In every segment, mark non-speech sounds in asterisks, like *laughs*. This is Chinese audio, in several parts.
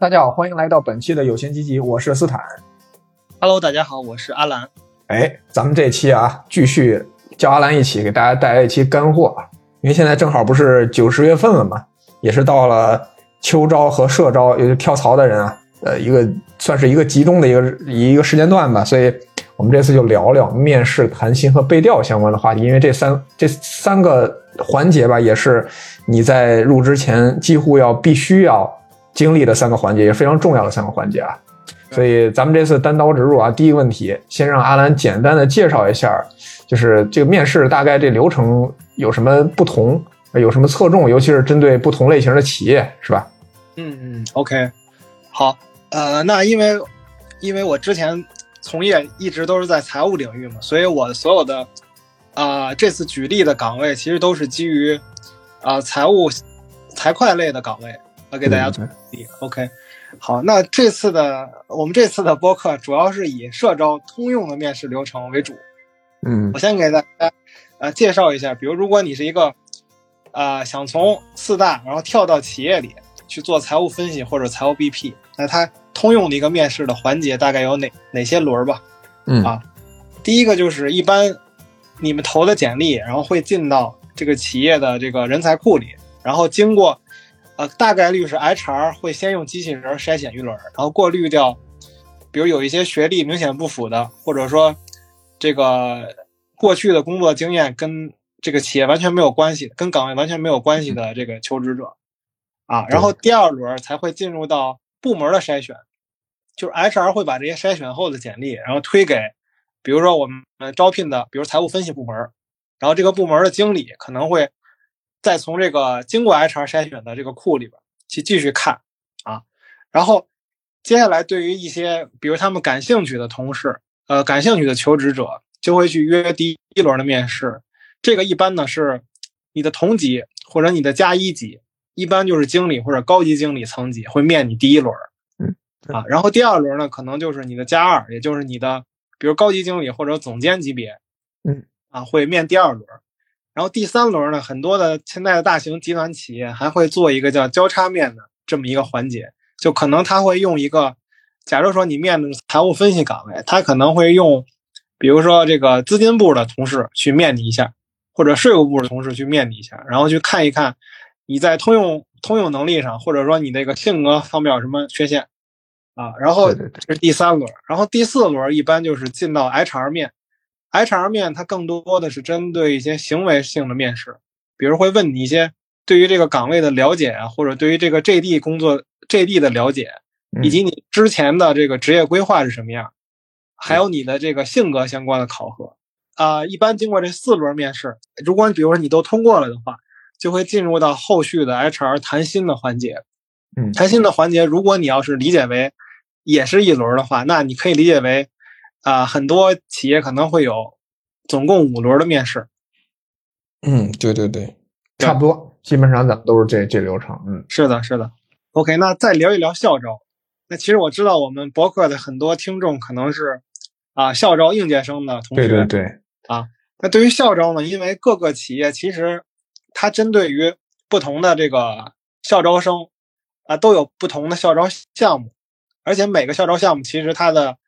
大家好，欢迎来到本期的有闲集集，我是斯坦。Hello，大家好，我是阿兰。哎，咱们这期啊，继续叫阿兰一起给大家带来一期干货啊，因为现在正好不是九十月份了嘛，也是到了秋招和社招，也就是跳槽的人啊，呃，一个算是一个集中的一个一个时间段吧，所以我们这次就聊聊面试、谈薪和背调相关的话题，因为这三这三个环节吧，也是你在入职前几乎要必须要经历的三个环节，也非常重要的三个环节啊。所以咱们这次单刀直入啊，第一个问题，先让阿兰简单的介绍一下，就是这个面试大概这流程有什么不同，有什么侧重，尤其是针对不同类型的企业，是吧？嗯嗯，OK，好，呃，那因为因为我之前从业一直都是在财务领域嘛，所以我所有的啊、呃这次举例的岗位其实都是基于啊、呃财务财会类的岗位来给大家举例。OK，好，那这次的我们这次的播客主要是以社招通用的面试流程为主。嗯我先给大家呃介绍一下，比如如果你是一个呃想从四大然后跳到企业里去做财务分析或者财务 BP，那它通用的一个面试的环节大概有哪哪些轮儿吧？嗯啊第一个就是一般你们投的简历，然后会进到这个企业的这个人才库里，然后经过呃大概率是 HR 会先用机器人筛选一轮，然后过滤掉，比如有一些学历明显不符的，或者说这个过去的工作经验跟这个企业完全没有关系，跟岗位完全没有关系的这个求职者啊，然后第二轮才会进入到部门的筛选，就是 HR 会把这些筛选后的简历，然后推给，比如说我们招聘的，比如财务分析部门，然后这个部门的经理可能会再从这个经过 HR 筛选的这个库里边去继续看啊，然后接下来对于一些比如他们感兴趣的同事，呃，感兴趣的求职者，就会去约第一轮的面试。这个一般呢是你的同级或者你的加一级，一般就是经理或者高级经理层级会面你第一轮，嗯啊，然后第二轮呢可能就是你的加二，也就是你的比如高级经理或者总监级别，嗯，啊会面第二轮，然后第三轮呢，很多的现在的大型集团企业还会做一个叫交叉面的这么一个环节，就可能他会用一个，假如说你面的是财务分析岗位，他可能会用，比如说这个资金部的同事去面你一下，或者税务部的同事去面你一下，然后去看一看你在通用通用能力上，或者说你那个性格方面有什么缺陷啊。然后这是第三轮，然后第四轮一般就是进到 HR 面，HR 面它更多的是针对一些行为性的面试，比如会问你一些对于这个岗位的了解啊，或者对于这个 JD 工作 JD 的了解，嗯以及你之前的这个职业规划是什么样，还有你的这个性格相关的考核。啊、一般经过这四轮面试，如果比如说你都通过了的话，就会进入到后续的 HR 谈薪的环节。嗯。谈薪的环节，如果你要是理解为也是一轮的话，那你可以理解为啊、很多企业可能会有总共五轮的面试。嗯，对对对，差不多，基本上咱们都是这这流程。嗯是的，是的。OK，那再聊一聊校招。那其实我知道我们博客的很多听众可能是啊校招应届生的同学。对对对，啊那对于校招呢，因为各个企业其实它针对于不同的这个校招生啊，都有不同的校招项目，而且每个校招项目其实它的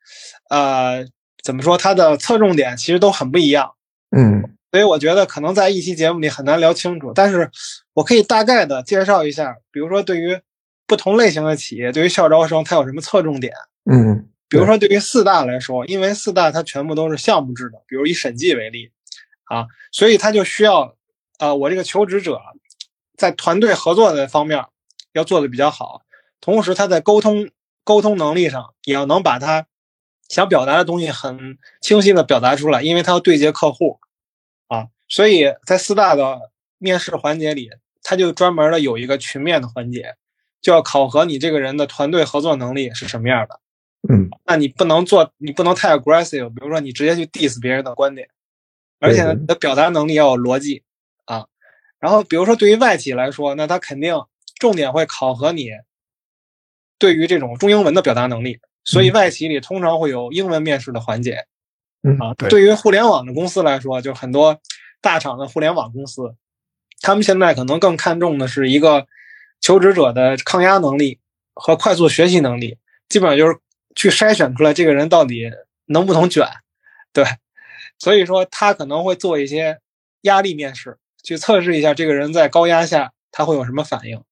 呃怎么说，它的侧重点其实都很不一样。嗯所以我觉得可能在一期节目里很难聊清楚，但是我可以大概的介绍一下，比如说对于不同类型的企业，对于校招生它有什么侧重点。嗯，比如说对于四大来说，因为四大它全部都是项目制的，比如以审计为例，啊，所以它就需要，呃，我这个求职者在团队合作的方面要做的比较好，同时他在沟通沟通能力上也要能把他想表达的东西很清晰的表达出来，因为他要对接客户，啊，所以在四大的面试环节里，他就专门的有一个群面的环节，就要考核你这个人的团队合作能力是什么样的。嗯那你不能做，你不能太 aggressive，比如说你直接去 diss 别人的观点，而且呢，你的表达能力要有逻辑啊。然后比如说对于外企来说，那他肯定重点会考核你对于这种中英文的表达能力，所以嗯外企里通常会有英文面试的环节嗯啊。对，对于互联网的公司来说，就很多大厂的互联网公司，他们现在可能更看重的是一个求职者的抗压能力和快速学习能力，基本上就是去筛选出来这个人到底能不能卷。对，所以说他可能会做一些压力面试，去测试一下这个人在高压下他会有什么反应。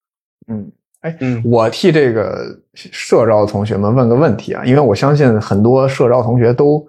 嗯，哎，嗯我替这个社招同学们问个问题啊，因为我相信很多社招同学都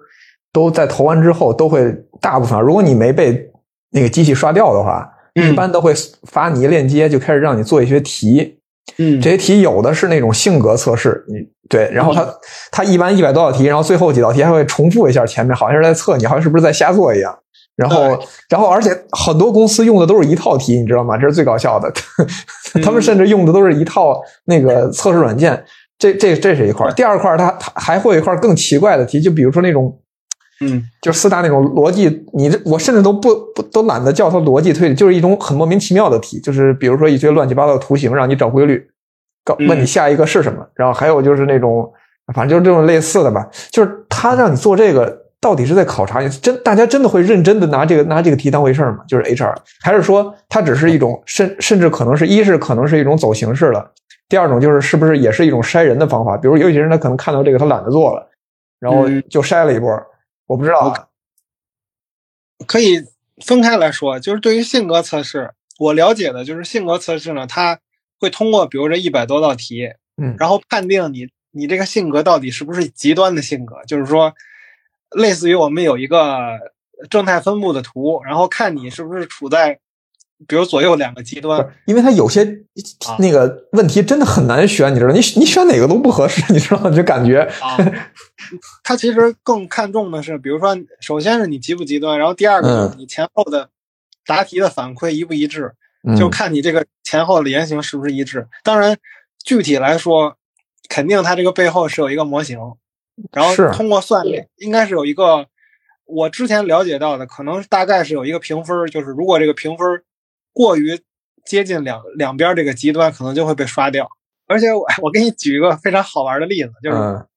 都在投完之后都会，大部分如果你没被那个机器刷掉的话，嗯一般都会发你一链接，就开始让你做一些题。嗯这些题有的是那种性格测试，你对，然后他他一般一百多道题，然后最后几道题还会重复一下前面，好像是在测你，好像是不是在瞎做一样。然后，然后，而且很多公司用的都是一套题，你知道吗？这是最搞笑的。*laughs* 他们甚至用的都是一套那个测试软件。这这这是一块儿。第二块儿，它它还会有一块更奇怪的题，就比如说那种嗯就是四大那种逻辑，你这我甚至都不不都懒得叫它逻辑推理，就是一种很莫名其妙的题，就是比如说一些乱七八糟的图形，让你找规律，告嗯问你下一个是什么，然后还有就是那种，反正就是这种类似的吧，就是他让你做这个，到底是在考察你真大家真的会认真的拿这个拿这个题当回事儿吗？就是 HR，还是说它只是一种甚甚至可能是一是可能是一种走形式了，第二种就是是不是也是一种筛人的方法？比如有些人他可能看到这个他懒得做了，然后嗯就筛了一波。我不知道啊，可以分开来说，就是对于性格测试，我了解的就是性格测试呢，它会通过比如这一百多道题，嗯然后判定你你这个性格到底是不是极端的性格，就是说，类似于我们有一个正态分布的图，然后看你是不是处在比如左右两个极端，因为它有些啊那个问题真的很难选，你知道，你你选哪个都不合适，你知道？就感觉啊。他其实更看重的是，比如说，首先是你极不极端，然后第二个是你前后的答题的反馈一不一致。就嗯看你这个前后的言行是不是一致。当然，具体来说，肯定它这个背后是有一个模型，然后是通过算力，应该是有一个我之前了解到的，可能大概是有一个评分，就是如果这个评分过于接近两两边这个极端，可能就会被刷掉。而且我 *laughs* 我给你举一个非常好玩的例子，就是嗯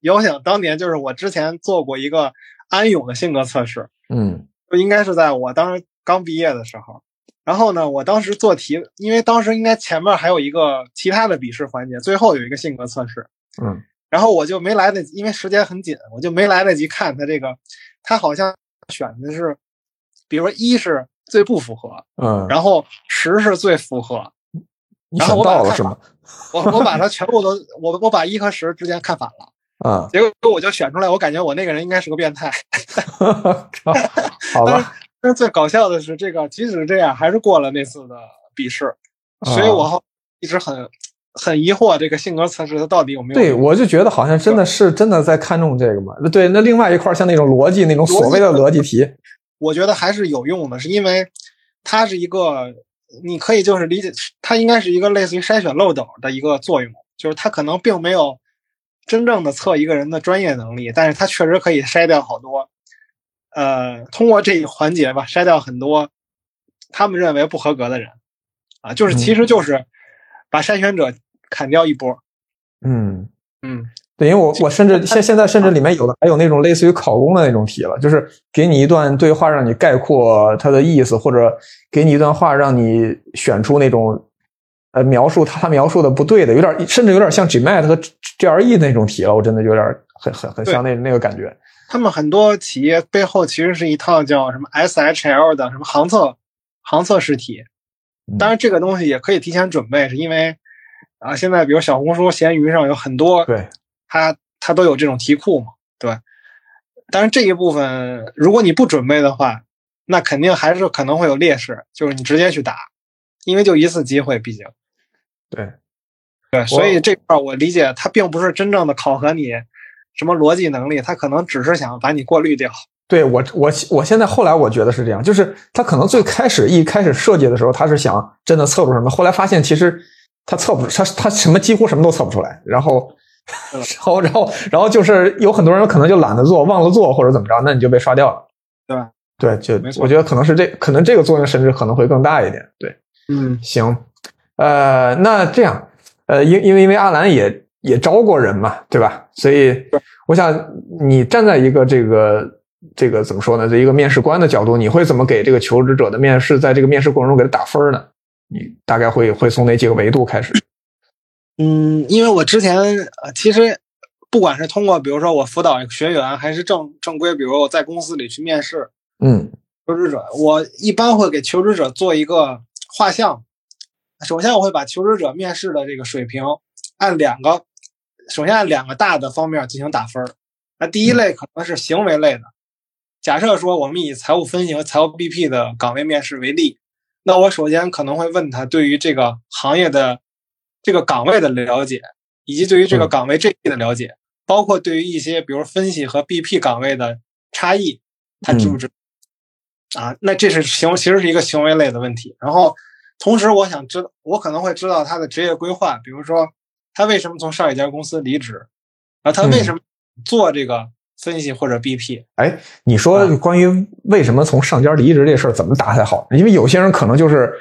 遥想当年，就是我之前做过一个安永的性格测试，嗯就应该是在我当时刚毕业的时候。然后呢，我当时做题，因为当时应该前面还有一个其他的笔试环节，最后有一个性格测试。嗯然后我就没来得及，因为时间很紧，我就没来得及看他这个，他好像选的是，比如说一是最不符合，嗯，然后十是最符合。然后我到了是吗？我我把它全部都，我我把一和十之间看反了，啊，结果我就选出来，我感觉我那个人应该是个变态。*laughs* 好吧，但是最搞笑的是，这个即使这样，还是过了那次的笔试，所以我后一直很很疑惑，这个性格测试它到底有没有对，我就觉得好像真的是真的在看重这个嘛。对，那另外一块儿像那种逻辑那种所谓的逻辑题，我觉得还是有用的，是因为它是一个，你可以就是理解，它应该是一个类似于筛选漏斗的一个作用，就是它可能并没有真正的测一个人的专业能力，但是它确实可以筛掉好多，呃，通过这一环节吧，筛掉很多他们认为不合格的人，啊，就是其实就是把筛选者砍掉一波，嗯。嗯对，因为我我甚至现现在甚至里面有的还有那种类似于考公的那种题了，就是给你一段对话让你概括它的意思，或者给你一段话让你选出那种呃描述他他描述的不对的，有点甚至有点像 GMAT 和 GRE 那种题了，我真的有点很很很像那那个感觉。他们很多企业背后其实是一套叫什么 SHL 的什么行测行测试题，嗯当然这个东西也可以提前准备，是因为啊，现在比如小红书、闲鱼上有很多，对，它它都有这种题库嘛，对吧？当然这一部分如果你不准备的话，那肯定还是可能会有劣势，就是你直接去打，因为就一次机会，毕竟对，对，所以这块儿我理解，它并不是真正的考核你什么逻辑能力，它可能只是想把你过滤掉。对我我我现在后来我觉得是这样，就是他可能最开始一开始设计的时候，他是想真的测出什么，后来发现其实他测不出，他他什么几乎什么都测不出来，然后。嗯 *laughs* 然后，然后，然后就是有很多人可能就懒得做，忘了做或者怎么着，那你就被刷掉了，对吧？对，就我觉得可能是这，可能这个作用甚至可能会更大一点。对，嗯行，呃，那这样，呃，因因为因为阿兰也也招过人嘛，对吧？所以我想你站在一个这个这个怎么说呢？这一个面试官的角度，你会怎么给这个求职者的面试，在这个面试过程中给他打分呢？你大概会会从哪几个维度开始？嗯，因为我之前呃，其实不管是通过比如说我辅导学员，还是正正规，比如我在公司里去面试，嗯求职者，我一般会给求职者做一个画像。首先，我会把求职者面试的这个水平按两个，首先按两个大的方面进行打分儿。那第一类可能是行为类的，假设说我们以财务分析和财务 BP 的岗位面试为例，那我首先可能会问他对于这个行业的这个岗位的了解，以及对于这个岗位这的了解，包括对于一些比如分析和 BP 岗位的差异，他知不知？啊，那这是行，其实是一个行为类的问题。然后，同时我想知道，我可能会知道他的职业规划，比如说他为什么从上一家公司离职，啊，他为什么做这个分析或者 BP？哎，你说关于为什么从上家离职这事儿怎么打才好？因为有些人可能就是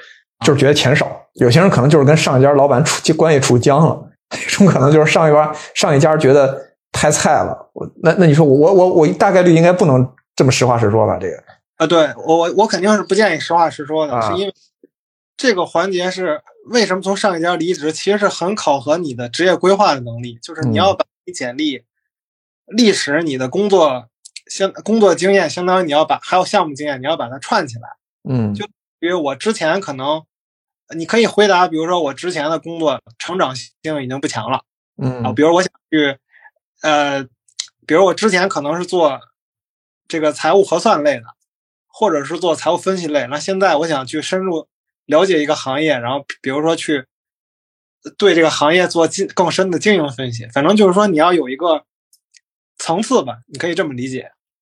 就是觉得钱少，有些人可能就是跟上一家老板处关系处僵了，*laughs* 这种可能就是上一家上一家觉得太菜了。那那你说我我我大概率应该不能这么实话实说吧？这个。啊，对我我我肯定是不建议实话实说的，啊是因为这个环节是为什么从上一家离职，其实是很考核你的职业规划的能力，就是你要把你简历、历史、你的工作相工作经验，相当于你要把还有项目经验，你要把它串起来。嗯就比如我之前可能你可以回答，比如说我之前的工作成长性已经不强了嗯啊，嗯比如我想去呃，比如我之前可能是做这个财务核算类的。或者是做财务分析类，那现在我想去深入了解一个行业，然后比如说去对这个行业做进更深的经营分析。反正就是说你要有一个层次吧，你可以这么理解，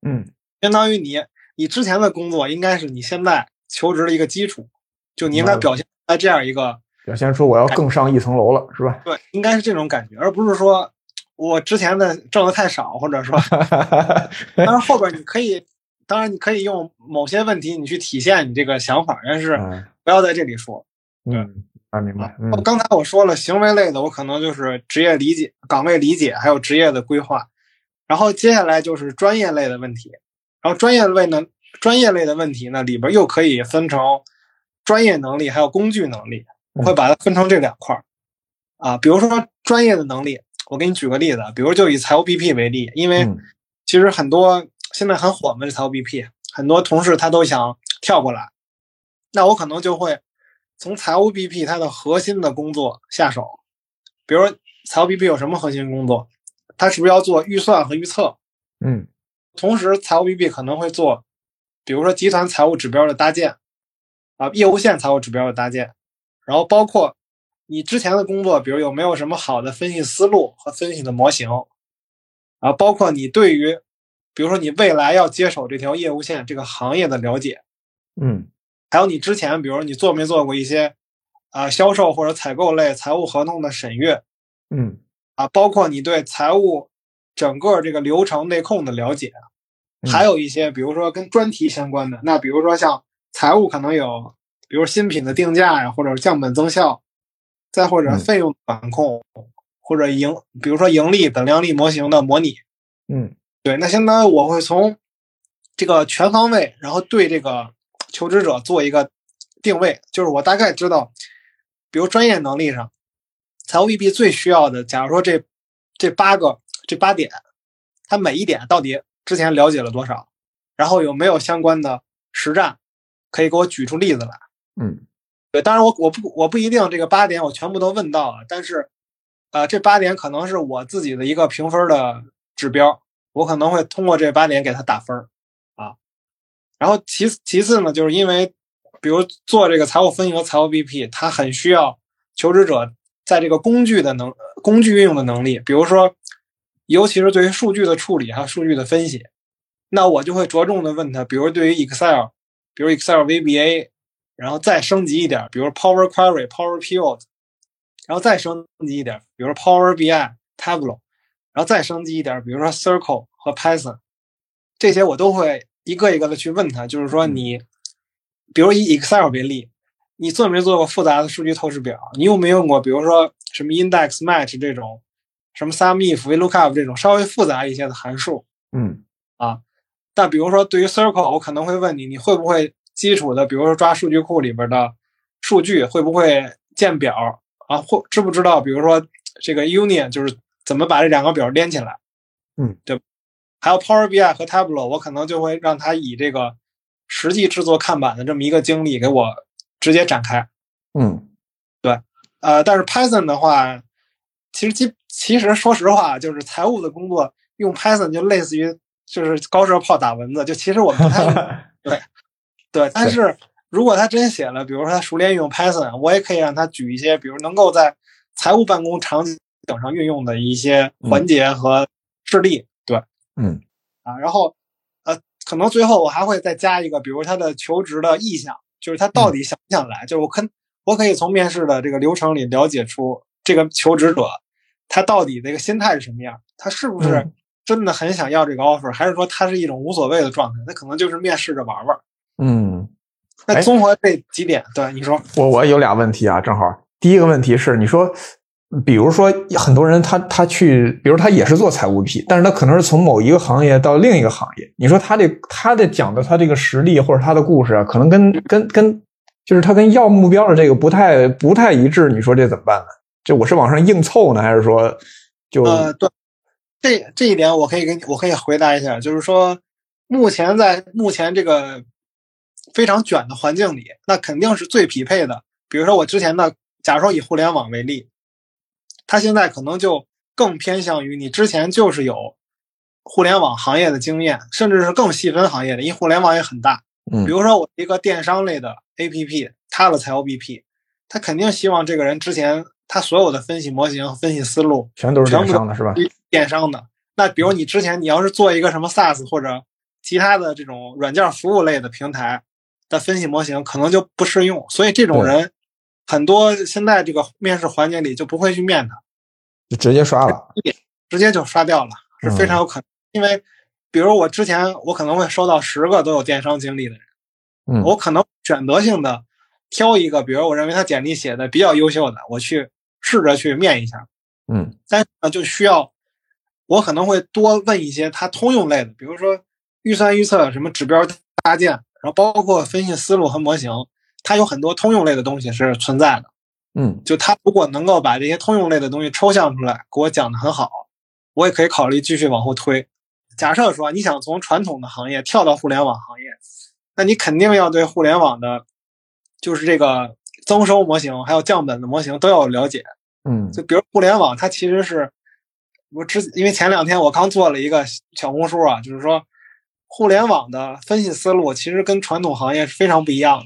嗯相当于你你之前的工作应该是你现在求职的一个基础，就你应该表现在这样一个表现出我要更上一层楼了，是吧？对，应该是这种感觉，而不是说我之前的挣的太少，或者说，但是后边你可以。当然，你可以用某些问题你去体现你这个想法，但是嗯不要在这里说。嗯，啊，明白。嗯刚才我说了，行为类的我可能就是职业理解、岗位理解，还有职业的规划。然后接下来就是专业类的问题。然后专业类呢，专业类的问题呢，里边又可以分成专业能力还有工具能力，我会把它分成这两块儿。啊，比如说专业的能力，我给你举个例子，比如就以财务 BP 为例，因为嗯其实很多。现在很火嘛，这财务 BP，很多同事他都想跳过来，那我可能就会从财务 BP 它的核心的工作下手，比如说财务 BP 有什么核心工作，它是不是要做预算和预测？嗯，同时财务 BP 可能会做，比如说集团财务指标的搭建，啊，业务线财务指标的搭建，然后包括你之前的工作，比如有没有什么好的分析思路和分析的模型，啊，包括你对于比如说，你未来要接手这条业务线这个行业的了解，嗯，还有你之前，比如你做没做过一些啊、呃、销售或者采购类财务合同的审阅，嗯，啊，包括你对财务整个这个流程内控的了解，还有一些比如说跟专题相关的，那比如说像财务可能有，比如新品的定价呀，或者降本增效，再或者费用管控，或者盈，比如说盈利等量力模型的模拟，嗯。对，那相当于我会从这个全方位，然后对这个求职者做一个定位，就是我大概知道，比如专业能力上，财务 BP 最需要的，假如说这这八个这八点，他每一点到底之前了解了多少，然后有没有相关的实战，可以给我举出例子来。嗯，对，当然我我不我不一定这个八点我全部都问到了，但是，呃，这八点可能是我自己的一个评分的指标。我可能会通过这八点给他打分啊，然后其其次呢，就是因为比如做这个财务分析和财务 BP，它很需要求职者在这个工具的能工具运用的能力，比如说，尤其是对于数据的处理还有数据的分析，那我就会着重的问他，比如对于 Excel，比如 Excel VBA，然后再升级一点，比如 Power Query、Power Pivot，然后再升级一点，比如 Power BI、Tableau。然后再升级一点，比如说 Circle 和 Python，这些我都会一个一个的去问他。就是说你，比如以 Excel 为例，你做没做过复杂的数据透视表？你有没有用过，比如说什么 Index Match 这种，什么 SUMIF、VLOOKUP 这种稍微复杂一些的函数？嗯，啊，但比如说对于 Circle，我可能会问你，你会不会基础的，比如说抓数据库里边的数据，会不会建表啊，或知不知道，比如说这个 Union 就是怎么把这两个表连起来，嗯，对。还有 Power BI 和 Tableau，我可能就会让他以这个实际制作看板的这么一个经历给我直接展开，嗯，对，呃，但是 Python 的话，其实基其实说实话，就是财务的工作用 Python 就类似于就是高射炮打蚊子，就其实我们不太 *laughs* 对对，但是如果他真写了，比如说他熟练运用 Python，我也可以让他举一些，比如能够在财务办公场景上运用的一些环节和事例，对，嗯。啊，然后呃，可能最后我还会再加一个，比如他的求职的意向，就是他到底想不想来，就是我可我可以从面试的这个流程里了解出这个求职者他到底这个心态是什么样，他是不是嗯。真的很想要这个 offer，还是说他是一种无所谓的状态，他可能就是面试着玩玩。嗯，哎那综合这几点，对你说，我我有俩问题啊，正好第一个问题是，你说，比如说很多人他他去，比如他也是做财务 P，但是他可能是从某一个行业到另一个行业，你说他这他的讲的他这个实力或者他的故事啊，可能跟跟跟就是他跟要目标的这个不太不太一致，你说这怎么办呢？这我是往上硬凑呢，还是说就呃，对，这这一点我可以跟你我可以回答一下，就是说，目前在目前这个非常卷的环境里，那肯定是最匹配的。比如说我之前的，假如说以互联网为例，它现在可能就更偏向于你之前就是有互联网行业的经验，甚至是更细分行业的，因为互联网也很大。嗯比如说我一个电商类的 APP，它的财务 BP，他肯定希望这个人之前他所有的分析模型和分析思路全都是电商的是吧？电商的。那比如你之前你要是做一个什么 SaaS 或者其他的这种软件服务类的平台的分析模型，可能就不适用。所以这种人很多现在这个面试环节里就不会去面他，就直接刷了。直接就刷掉了，是非常有可能。因为比如我之前我可能会收到十个都有电商经历的人，嗯我可能选择性的挑一个，比如我认为他简历写的比较优秀的，我去试着去面一下。嗯但是呢，就需要我可能会多问一些他通用类的，比如说预算预测、什么指标搭建，然后包括分析思路和模型，它有很多通用类的东西是存在的。嗯就它如果能够把这些通用类的东西抽象出来，给我讲的很好，我也可以考虑继续往后推。假设说你想从传统的行业跳到互联网行业，那你肯定要对互联网的，就是这个增收模型还有降本的模型都要了解。嗯就比如互联网，它其实是我之因为前两天我刚做了一个小红书啊，就是说互联网的分析思路其实跟传统行业是非常不一样的。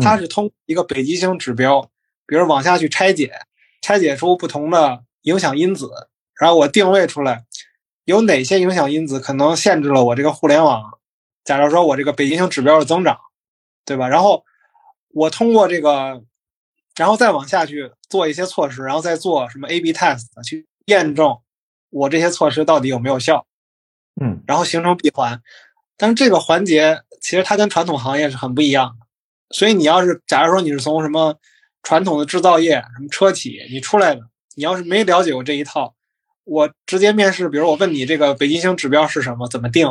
它是通过一个北极星指标，比如往下去拆解，拆解出不同的影响因子，然后我定位出来有哪些影响因子可能限制了我这个互联网，假如说我这个北极星指标的增长，对吧？然后我通过这个，然后再往下去做一些措施，然后再做什么 A/B test 去验证我这些措施到底有没有效，嗯然后形成闭环。但是这个环节其实它跟传统行业是很不一样的，所以你要是假如说你是从什么传统的制造业、什么车企你出来的，你要是没了解过这一套，我直接面试，比如我问你这个北极星指标是什么，怎么定，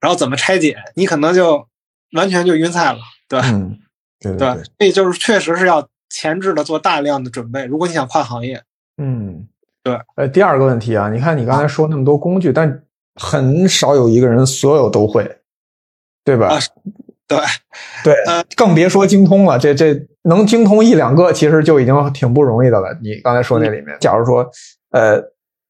然后怎么拆解，你可能就完全就晕菜了，对吧？嗯，对对 *laughs* 对吧，所以就是确实是要前置的做大量的准备，如果你想跨行业。嗯，对。呃，第二个问题啊，你看你刚才说那么多工具，但很少有一个人所有都会，对吧？啊 *laughs* 对对呃，更别说精通了。这这能精通一两个，其实就已经挺不容易的了。你刚才说那里面，假如说，呃，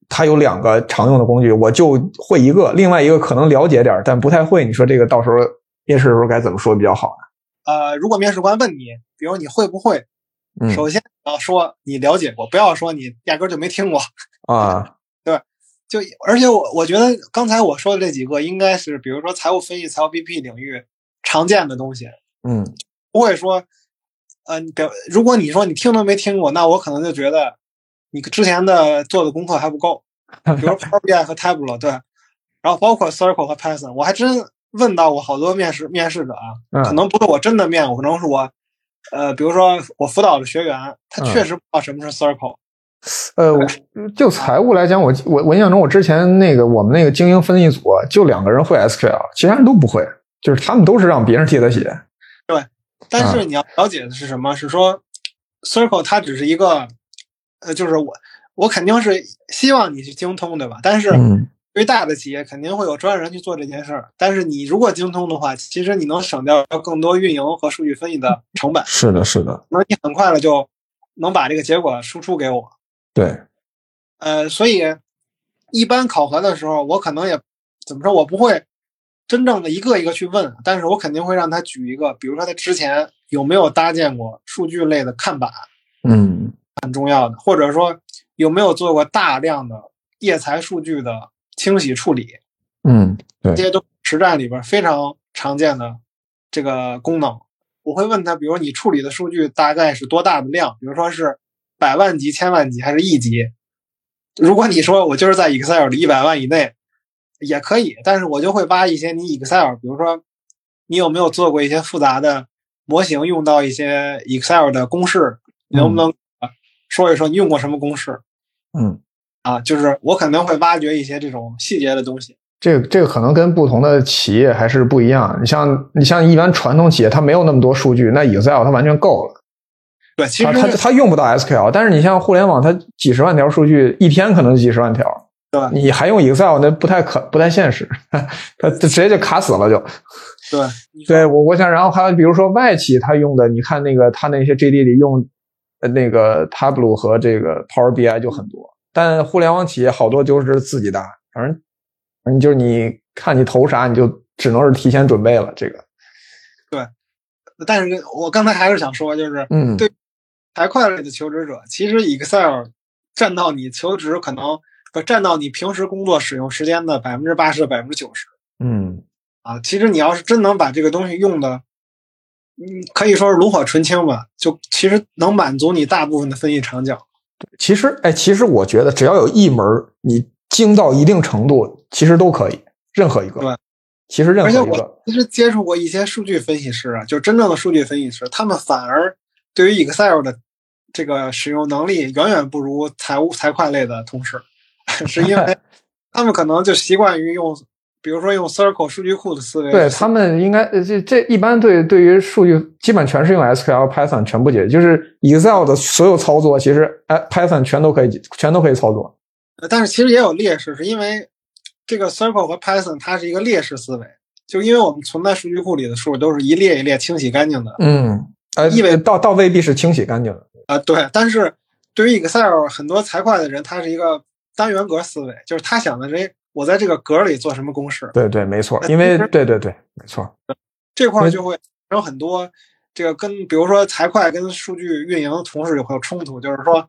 它有两个常用的工具，我就会一个，另外一个可能了解点儿，但不太会。你说这个到时候面试的时候该怎么说比较好呢？呃，如果面试官问你，比如你会不会，嗯首先要说你了解过，不要说你压根儿就没听过。啊，*laughs* 对就而且我我觉得刚才我说的这几个应该是，比如说财务分析、财务 BP 领域常见的东西，嗯。不会说，呃，你表如果你说你听都没听过，那我可能就觉得你之前的做的功课还不够。*laughs* 比如 Power BI 和 Tableau 对，然后包括 Circle 和 Python，我还真问到过好多面试面试者啊，嗯。可能不是我真的面我，可能是我，呃，比如说我辅导的学员，他嗯。确实不知道什么是 Circle，呃，我就财务来讲，我我我印象中，我之前那个我们那个精英分析组啊就两个人会 SQL，其他人都不会，就是他们都是让别人替他写。对但是你要了解的是什么？是说 Circle 它只是一个呃，就是我我肯定是希望你去精通，对吧？但是嗯对于大的企业肯定会有专业人去做这件事儿。但是你如果精通的话，其实你能省掉更多运营和数据分析的成本，是的，是的，那你很快的就能把这个结果输出给我。对，呃，所以一般考核的时候，我可能也怎么说，我不会真正的一个一个去问，但是我肯定会让他举一个，比如说他之前有没有搭建过数据类的看板，嗯很重要的，或者说有没有做过大量的页材数据的清洗处理，嗯，对这，些都是实战里边非常常见的这个功能。我会问他，比如你处理的数据大概是多大的量，比如说是百万级、千万级还是亿级。如果你说我就是在 Excel 里一百万以内，也可以，但是我就会挖一些你 Excel，比如说你有没有做过一些复杂的模型，用到一些 Excel 的公式，你能不能呃说一说你用过什么公式嗯。啊？就是我可能会挖掘一些这种细节的东西。这个这个可能跟不同的企业还是不一样。你像你像一般传统企业，它没有那么多数据，那 Excel 它完全够了，对，其实它它用不到 SQL。但是你像互联网，它几十万条数据，一天可能几十万条，对吧你还用 Excel，那不太可不太现实，它它直接就卡死了就。对对我我想，然后还有比如说外企它用的，你看那个它那些 JD 里用呃那个 Tableau 和这个 Power BI 就很多，但互联网企业好多就是自己搭，反正反正就是你看你投啥，你就只能是提前准备了这个。对但是我刚才还是想说，就是嗯，对财会类的求职者，其实 Excel 占到你求职可能不占到你平时工作使用时间的百分之八十、百分之九十嗯，啊。其实你要是真能把这个东西用的，嗯，可以说是炉火纯青吧，就其实能满足你大部分的分析场景。其实哎，其实我觉得只要有一门你精到一定程度，其实都可以，任何一个。对，其实任而且我何一个，其实接触过一些数据分析师啊，就真正的数据分析师，他们反而对于 Excel 的这个使用能力远远不如财务财会类的同事，是因为 *laughs* 他们可能就习惯于用，比如说用 Circle 数据库的思维。对他们应该呃这这一般对对于数据基本全是用 SQL、Python 全部解决，就是 Excel 的所有操作，其实哎 Python 全都可以全都可以操作。呃但是其实也有劣势，是因为这个 Circle 和 Python 它是一个劣势思维，就因为我们存在数据库里的数都是一列一列清洗干净的嗯，呃，意味倒倒未必是清洗干净的。啊、对。但是对于 Excel 很多财会的人，他是一个单元格思维，就是他想的是，哎我在这个格里做什么公式，对对，没错，因为对对对，没错。这块就会有很多这个跟比如说财会跟数据运营同事会有冲突，就是说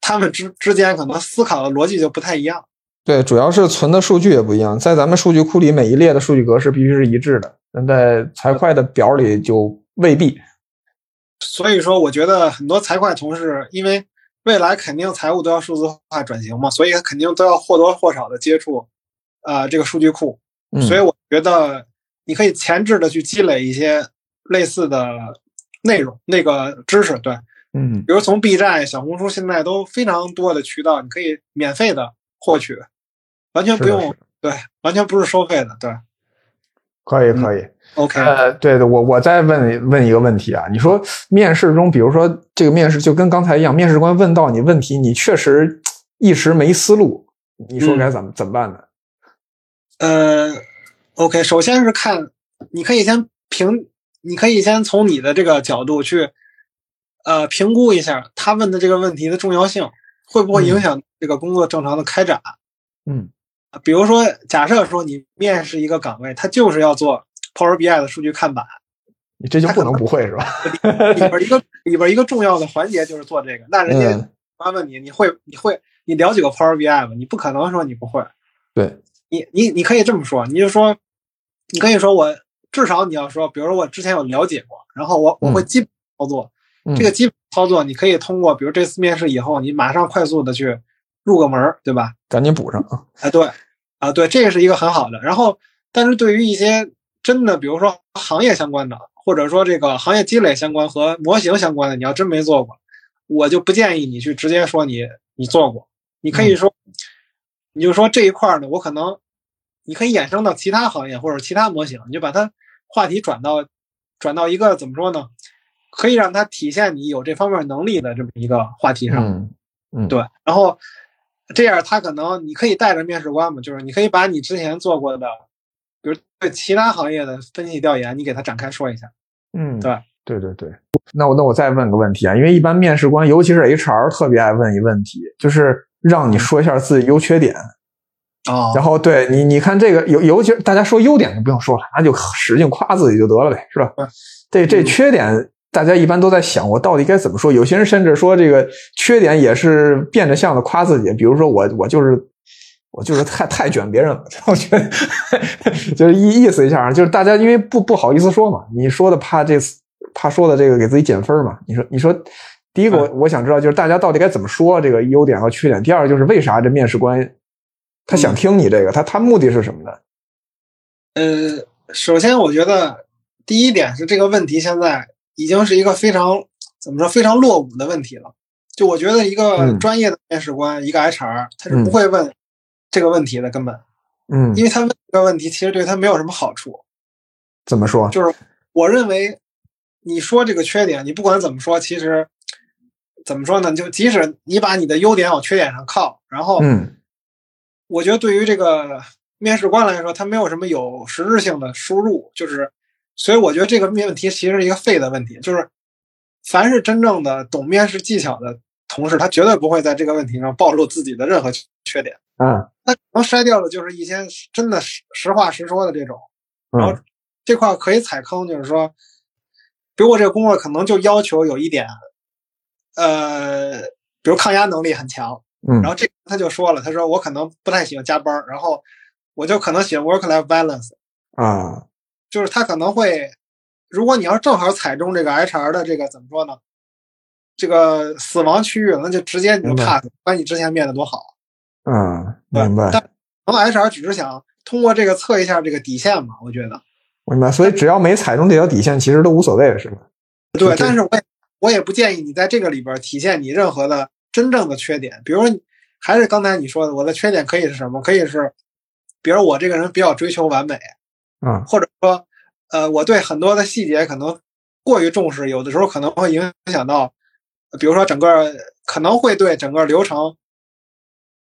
他们之之间可能思考的逻辑就不太一样。对，主要是存的数据也不一样，在咱们数据库里每一列的数据格式必须是一致的，但在财会的表里就未必。所以说，我觉得很多财会同事，因为未来肯定财务都要数字化转型嘛，所以肯定都要或多或少的接触，呃，这个数据库。嗯、所以我觉得你可以前置的去积累一些类似的内容、那个知识，对，嗯，比如从 B 站、小红书现在都非常多的渠道，你可以免费的获取，完全不用对，完全不是收费的，对。可以可以。OK，、呃，对的，我我再问问一个问题啊，你说面试中，比如说这个面试就跟刚才一样，面试官问到你问题，你确实一时没思路，你说该怎么、怎么办呢？呃，OK，首先是看，你可以先评，你可以先从你的这个角度去，呃，评估一下他问的这个问题的重要性，会不会影响这个工作正常的开展。嗯比如说，假设说你面试一个岗位，他就是要做 Power BI 的数据看板，你这就不能不会是吧？里边一个里边一个重要的环节就是做这个。那人家嗯，他问你，你会你会你了解过 Power BI 吗？你不可能说你不会。对，你你你可以这么说，你就说，你可以说我至少你要说，比如说我之前有了解过，然后我我会嗯基本操作，嗯这个基本操作你可以通过，比如这次面试以后，你马上快速的去入个门儿，对吧？赶紧补上啊。啊，对，啊，对，这个是一个很好的。然后，但是对于一些真的，比如说行业相关的，或者说这个行业积累相关和模型相关的，你要真没做过，我就不建议你去直接说你你做过。你可以说，你就说这一块儿呢，我可能你可以衍生到其他行业或者其他模型，你就把它话题转到转到一个怎么说呢？可以让它体现你有这方面能力的这么一个话题上。嗯嗯，对，然后这样他可能你可以带着面试官嘛，就是你可以把你之前做过的，比如对其他行业的分析调研，你给他展开说一下。嗯，对，对对对。那我那我再问个问题啊，因为一般面试官，尤其是 HR，特别爱问一问题，就是让你说一下自己优缺点。哦然后对你，你看这个尤尤其是大家说优点就不用说了，那就使劲夸自己就得了呗，是吧嗯？这这缺点，大家一般都在想，我到底该怎么说？有些人甚至说这个缺点也是变着相的夸自己，比如说我我就是我就是太太卷别人了，*laughs* 我觉得就是意意思一下，就是大家因为不不好意思说嘛，你说的怕这次怕说的这个给自己减分嘛，你说你说。第一个，我我想知道就是大家到底该怎么说这个优点和缺点。第二，就是为啥这面试官他想听你这个，他他目的是什么呢？呃，首先我觉得第一点是这个问题现在已经是一个非常怎么说非常落伍的问题了。就我觉得一个嗯专业的面试官，一个 HR，他是不会问这个问题的，根本，嗯，因为他问这个问题其实对他没有什么好处。怎么说？就是我认为你说这个缺点，你不管怎么说，其实怎么说呢？就即使你把你的优点往缺点上靠，然后嗯我觉得对于这个面试官来说，他没有什么有实质性的输入，就是，所以我觉得这个面问题其实是一个废的问题，就是凡是真正的懂面试技巧的同事，他绝对不会在这个问题上暴露自己的任何缺点，嗯。他可能筛掉的就是一些真的实实话实说的这种。然后嗯这块儿可以踩坑，就是说，比如我这个工作可能就要求有一点，呃，比如抗压能力很强，嗯。然后这他就说了，他说我可能不太喜欢加班儿，然后我就可能喜欢 work life balance，啊。就是他可能会，如果你要正好踩中这个 HR 的这个怎么说呢，这个死亡区域，那就直接你就 pass，不管你之前面的多好，嗯，明白但可能 HR 只是想通过这个测一下这个底线嘛，我觉得。明白。所以只要没踩中这条底线，其实都无所谓，是吧？对，但是我也我也不建议你在这个里边体现你任何的真正的缺点，比如说还是刚才你说的，我的缺点可以是什么？可以是，比如我这个人比较追求完美，嗯或者说，呃，我对很多的细节可能过于重视，有的时候可能会影响到，比如说整个可能会对整个流程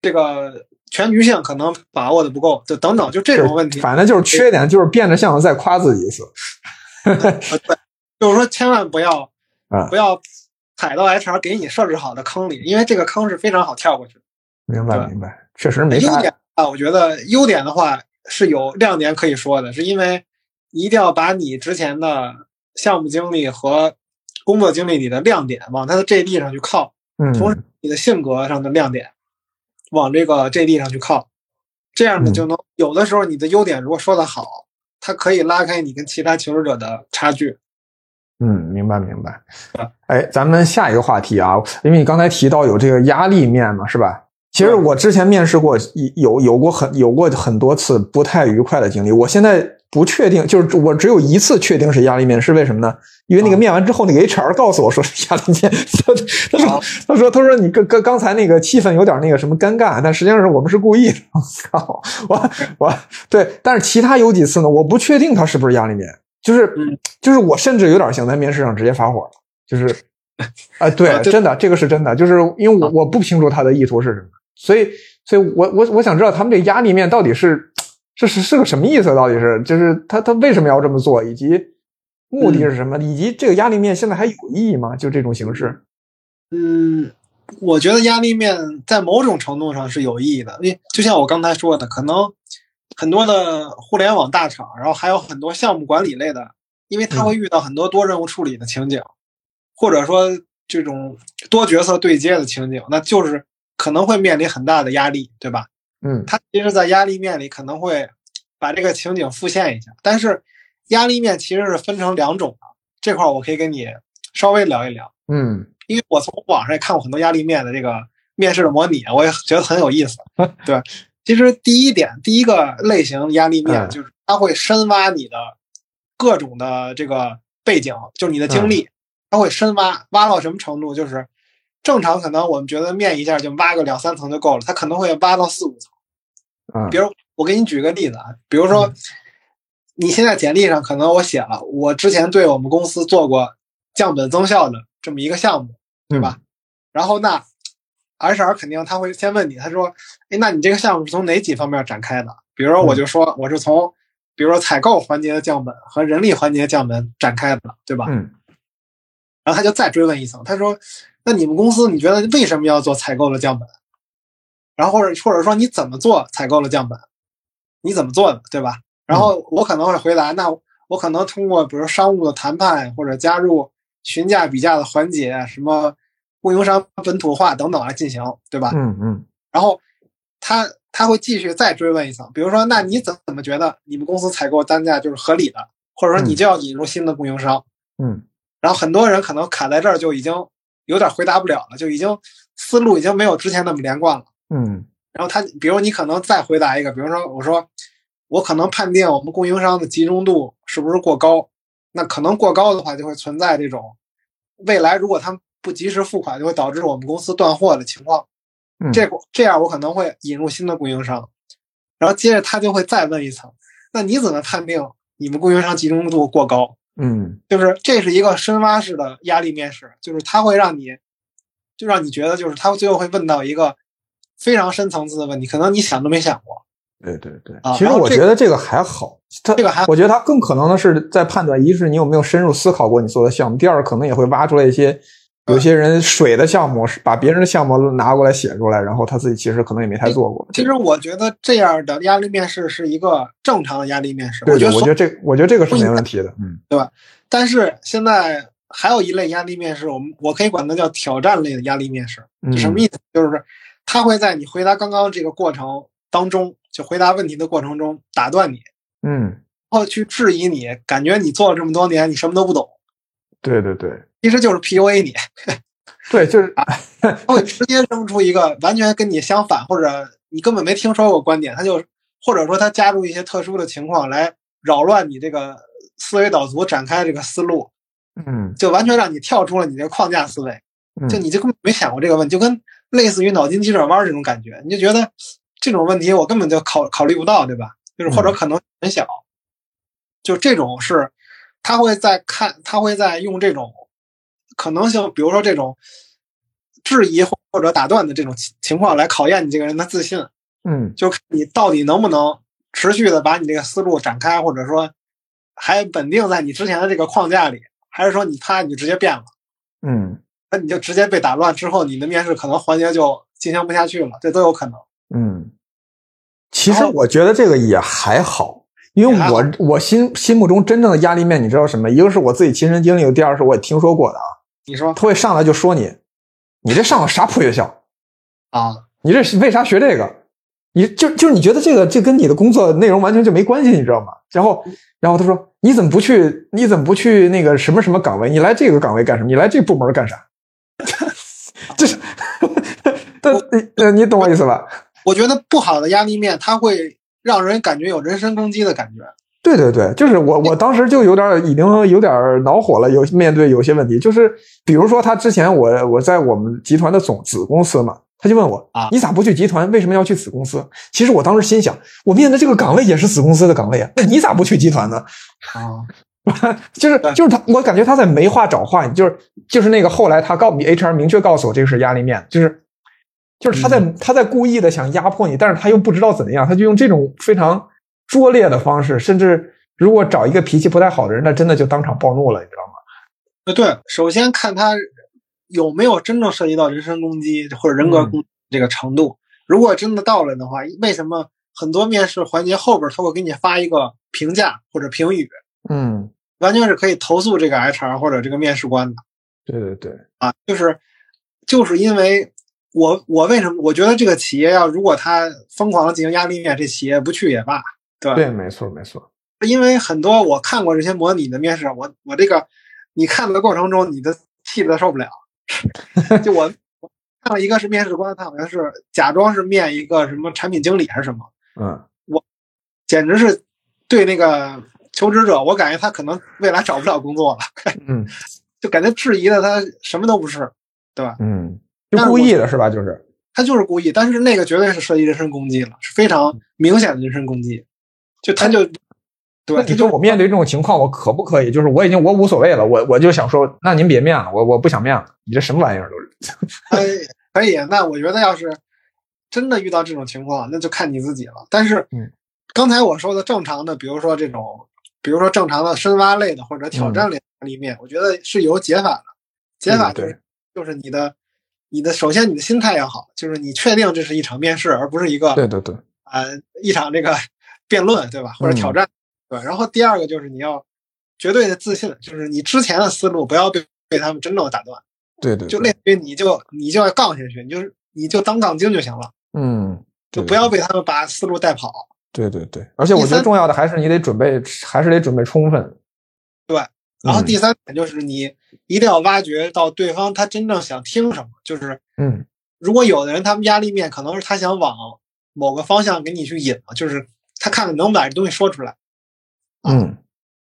这个全局性可能把握的不够，就等等，就这种问题，反正就是缺点，就是变着相的再夸自己一次。呃对，就是说千万不要 *laughs* 啊不要踩到 HR 给你设置好的坑里，因为这个坑是非常好跳过去的。明白明白，确实没啥优点啊，我觉得优点的话是有亮点可以说的，是因为一定要把你之前的项目经历和工作经历里的亮点往他的 JD 上去靠，同时嗯你的性格上的亮点往这个 JD 上去靠，这样呢嗯就能有的时候你的优点如果说的好，它可以拉开你跟其他求职者的差距。嗯，明白明白啊。哎，咱们下一个话题啊，因为你刚才提到有这个压力面嘛，是吧？其实我之前面试过，有有过很有过很多次不太愉快的经历。我现在不确定，就是我只有一次确定是压力面，是为什么呢？因为那个面完之后，那个 HR 告诉我说是压力面，*laughs* 他他说他说他说你刚刚刚才那个气氛有点那个什么尴尬，但实际上是我们是故意的。*laughs* 我靠，我我对，但是其他有几次呢，我不确定他是不是压力面，就是嗯就是我甚至有点想在面试上直接发火了，就是 *laughs* 啊，对，真的这个是真的，就是因为我啊我不清楚他的意图是什么，所以所以我我我想知道他们这压力面到底是是是是个什么意思？到底是就是他他为什么要这么做，以及目的是什么，以及这个压力面现在还有意义吗？就这种形式，嗯，我觉得压力面在某种程度上是有意义的，因为就像我刚才说的，可能很多的互联网大厂，然后还有很多项目管理类的，因为他会遇到很多多任务处理的情景，或者说这种多角色对接的情景，那就是可能会面临很大的压力，对吧？嗯他其实，在压力面里可能会把这个情景复现一下，但是压力面其实是分成两种的，这块儿我可以跟你稍微聊一聊。嗯因为我从网上也看过很多压力面的这个面试的模拟，我也觉得很有意思。*laughs* 对，其实第一点，第一个类型压力面嗯就是它会深挖你的各种的这个背景，就是你的经历，它会深挖，挖到什么程度？就是正常可能我们觉得面一下就挖个两三层就够了，它可能会挖到四五层。嗯比如我给你举个例子啊，比如说嗯你现在简历上可能我写了，我之前对我们公司做过降本增效的这么一个项目，对吧？然后那 HR 肯定他会先问你，他说：“哎，那你这个项目是从哪几方面展开的？”比如说，我就说我是从，比如说采购环节的降本和人力环节降本展开的，对吧？嗯。然后他就再追问一层，他说：“那你们公司你觉得为什么要做采购的降本？然后或者或者说你怎么做采购的降本？你怎么做的，对吧？”然后我可能会回答：“那我可能通过比如商务的谈判或者加入。”询价比价的环节，什么供应商本土化等等来进行，对吧？嗯嗯。然后他他会继续再追问一层，比如说，那你怎怎么觉得你们公司采购单价就是合理的？或者说你就要引入新的供应商？嗯。然后很多人可能卡在这儿就已经有点回答不了了，就已经思路已经没有之前那么连贯了。嗯。然后他，比如你可能再回答一个，比如说我说我可能判定我们供应商的集中度是不是过高？那可能过高的话，就会存在这种未来如果他们不及时付款，就会导致我们公司断货的情况。嗯这这样我可能会引入新的供应商，然后接着他就会再问一层：那你怎么判定你们供应商集中度过高？嗯，就是这是一个深挖式的压力面试，就是他会让你，就让你觉得就是他最后会问到一个非常深层次的问题，可能你想都没想过。对对对，其实我觉得这个还好，他这个还，我觉得他更可能的是在判断，一是你有没有深入思考过你做的项目，第二可能也会挖出来一些有些人水的项目，是把别人的项目拿过来写出来，然后他自己其实可能也没太做过。其实我觉得这样的压力面试是一个正常的压力面试，我觉得我觉得这我觉得这个是没问题的，嗯，对吧？但是现在还有一类压力面试，我们我可以管它叫挑战类的压力面试，什么意思？就是他会在你回答刚刚这个过程当中。就回答问题的过程中打断你，嗯，然后去质疑你，感觉你做了这么多年，你什么都不懂。对对对，其实就是 PUA 你。*laughs* 对，就是啊，*laughs* 他会直接扔出一个完全跟你相反，或者你根本没听说过观点，他就或者说他加入一些特殊的情况来扰乱你这个思维导图展开这个思路，嗯，就完全让你跳出了你这个框架思维，就你就根本没想过这个问题，就跟类似于脑筋急转弯这种感觉，你就觉得。这种问题我根本就考考虑不到，对吧？就是或者可能很小，就这种是，他会在看，他会在用这种可能性，比如说这种质疑或者打断的这种情况来考验你这个人的自信。嗯，就看你到底能不能持续的把你这个思路展开，或者说还稳定在你之前的这个框架里，还是说你啪你就直接变了？嗯，那你就直接被打乱之后，你的面试可能环节就进行不下去了，这都有可能。嗯，其实我觉得这个也还好，因为我我心心目中真正的压力面，你知道什么？一个是我自己亲身经历的，第二是我也听说过的啊。你说他会上来就说你，你这上了啥破学校啊？你这为啥学这个？你就就是你觉得这个这跟你的工作内容完全就没关系，你知道吗？然后然后他说你怎么不去你怎么不去那个什么什么岗位？你来这个岗位干什么？你来这部门干啥？*laughs* 这是，*laughs* 但呃，你懂我意思吧？我觉得不好的压力面，他会让人感觉有人身攻击的感觉。对对对，就是我，我当时就有点已经有点恼火了。有面对有些问题，就是比如说他之前我我在我们集团的总子公司嘛，他就问我啊，你咋不去集团？为什么要去子公司？其实我当时心想，我面对这个岗位也是子公司的岗位啊，那你咋不去集团呢？*laughs* 啊，就是就是他，我感觉他在没话找话，就是就是那个后来他告你 HR 明确告诉我这个是压力面，就是。就是他在他在故意的想压迫你，但是他又不知道怎么样，他就用这种非常拙劣的方式，甚至如果找一个脾气不太好的人，那真的就当场暴怒了，你知道吗？呃，对，首先看他有没有真正涉及到人身攻击或者人格攻这个程度。如果真的到了的话，为什么很多面试环节后边他会给你发一个评价或者评语？嗯，完全是可以投诉这个 HR 或者这个面试官的。对对对，啊，就是就是因为。我我为什么我觉得这个企业要如果他疯狂的进行压力面，这企业不去也罢，对吧？对，没错没错。因为很多我看过这些模拟的面试，我我这个你看的过程中，你的气的受不了。*laughs* 就我看了一个是面试官，他好像是假装是面一个什么产品经理还是什么，嗯，我简直是对那个求职者，我感觉他可能未来找不了工作了。嗯，*laughs* 就感觉质疑的他什么都不是，对吧？嗯。就故意的是吧？就是他就是故意，但是那个绝对是涉及人身攻击了，是非常明显的人身攻击。就他就对，你说我面对这种情况，我可不可以？就是我已经我无所谓了，我我就想说，那您别面了，我我不想面了。你这什么玩意儿都是？哎，可以。那我觉得要是真的遇到这种情况，那就看你自己了。但是，嗯，刚才我说的正常的，比如说这种，比如说正常的深挖类的或者挑战类压力面，我觉得是有解法的。解法就是就是你的你的首先你的心态要好，就是你确定这是一场面试，而不是一个对对对啊一场这个 *laughs* 辩论，对吧？或者挑战，对。然后第二个就是你要绝对的自信，就是你之前的思路不要被被他们真正的打断。对对，就类似于你就你就要杠下去，你就是你就当杠精就行了。嗯，就不要被他们把思路带跑。对对对，而且我觉得重要的还是你得准备，还是得准备充分。对，然后第三点就是你一定要挖掘到对方他真正想听什么。就是嗯，如果有的人他们压力面可能是他想往某个方向给你去引了，就是他看看能把这东西说出来。嗯，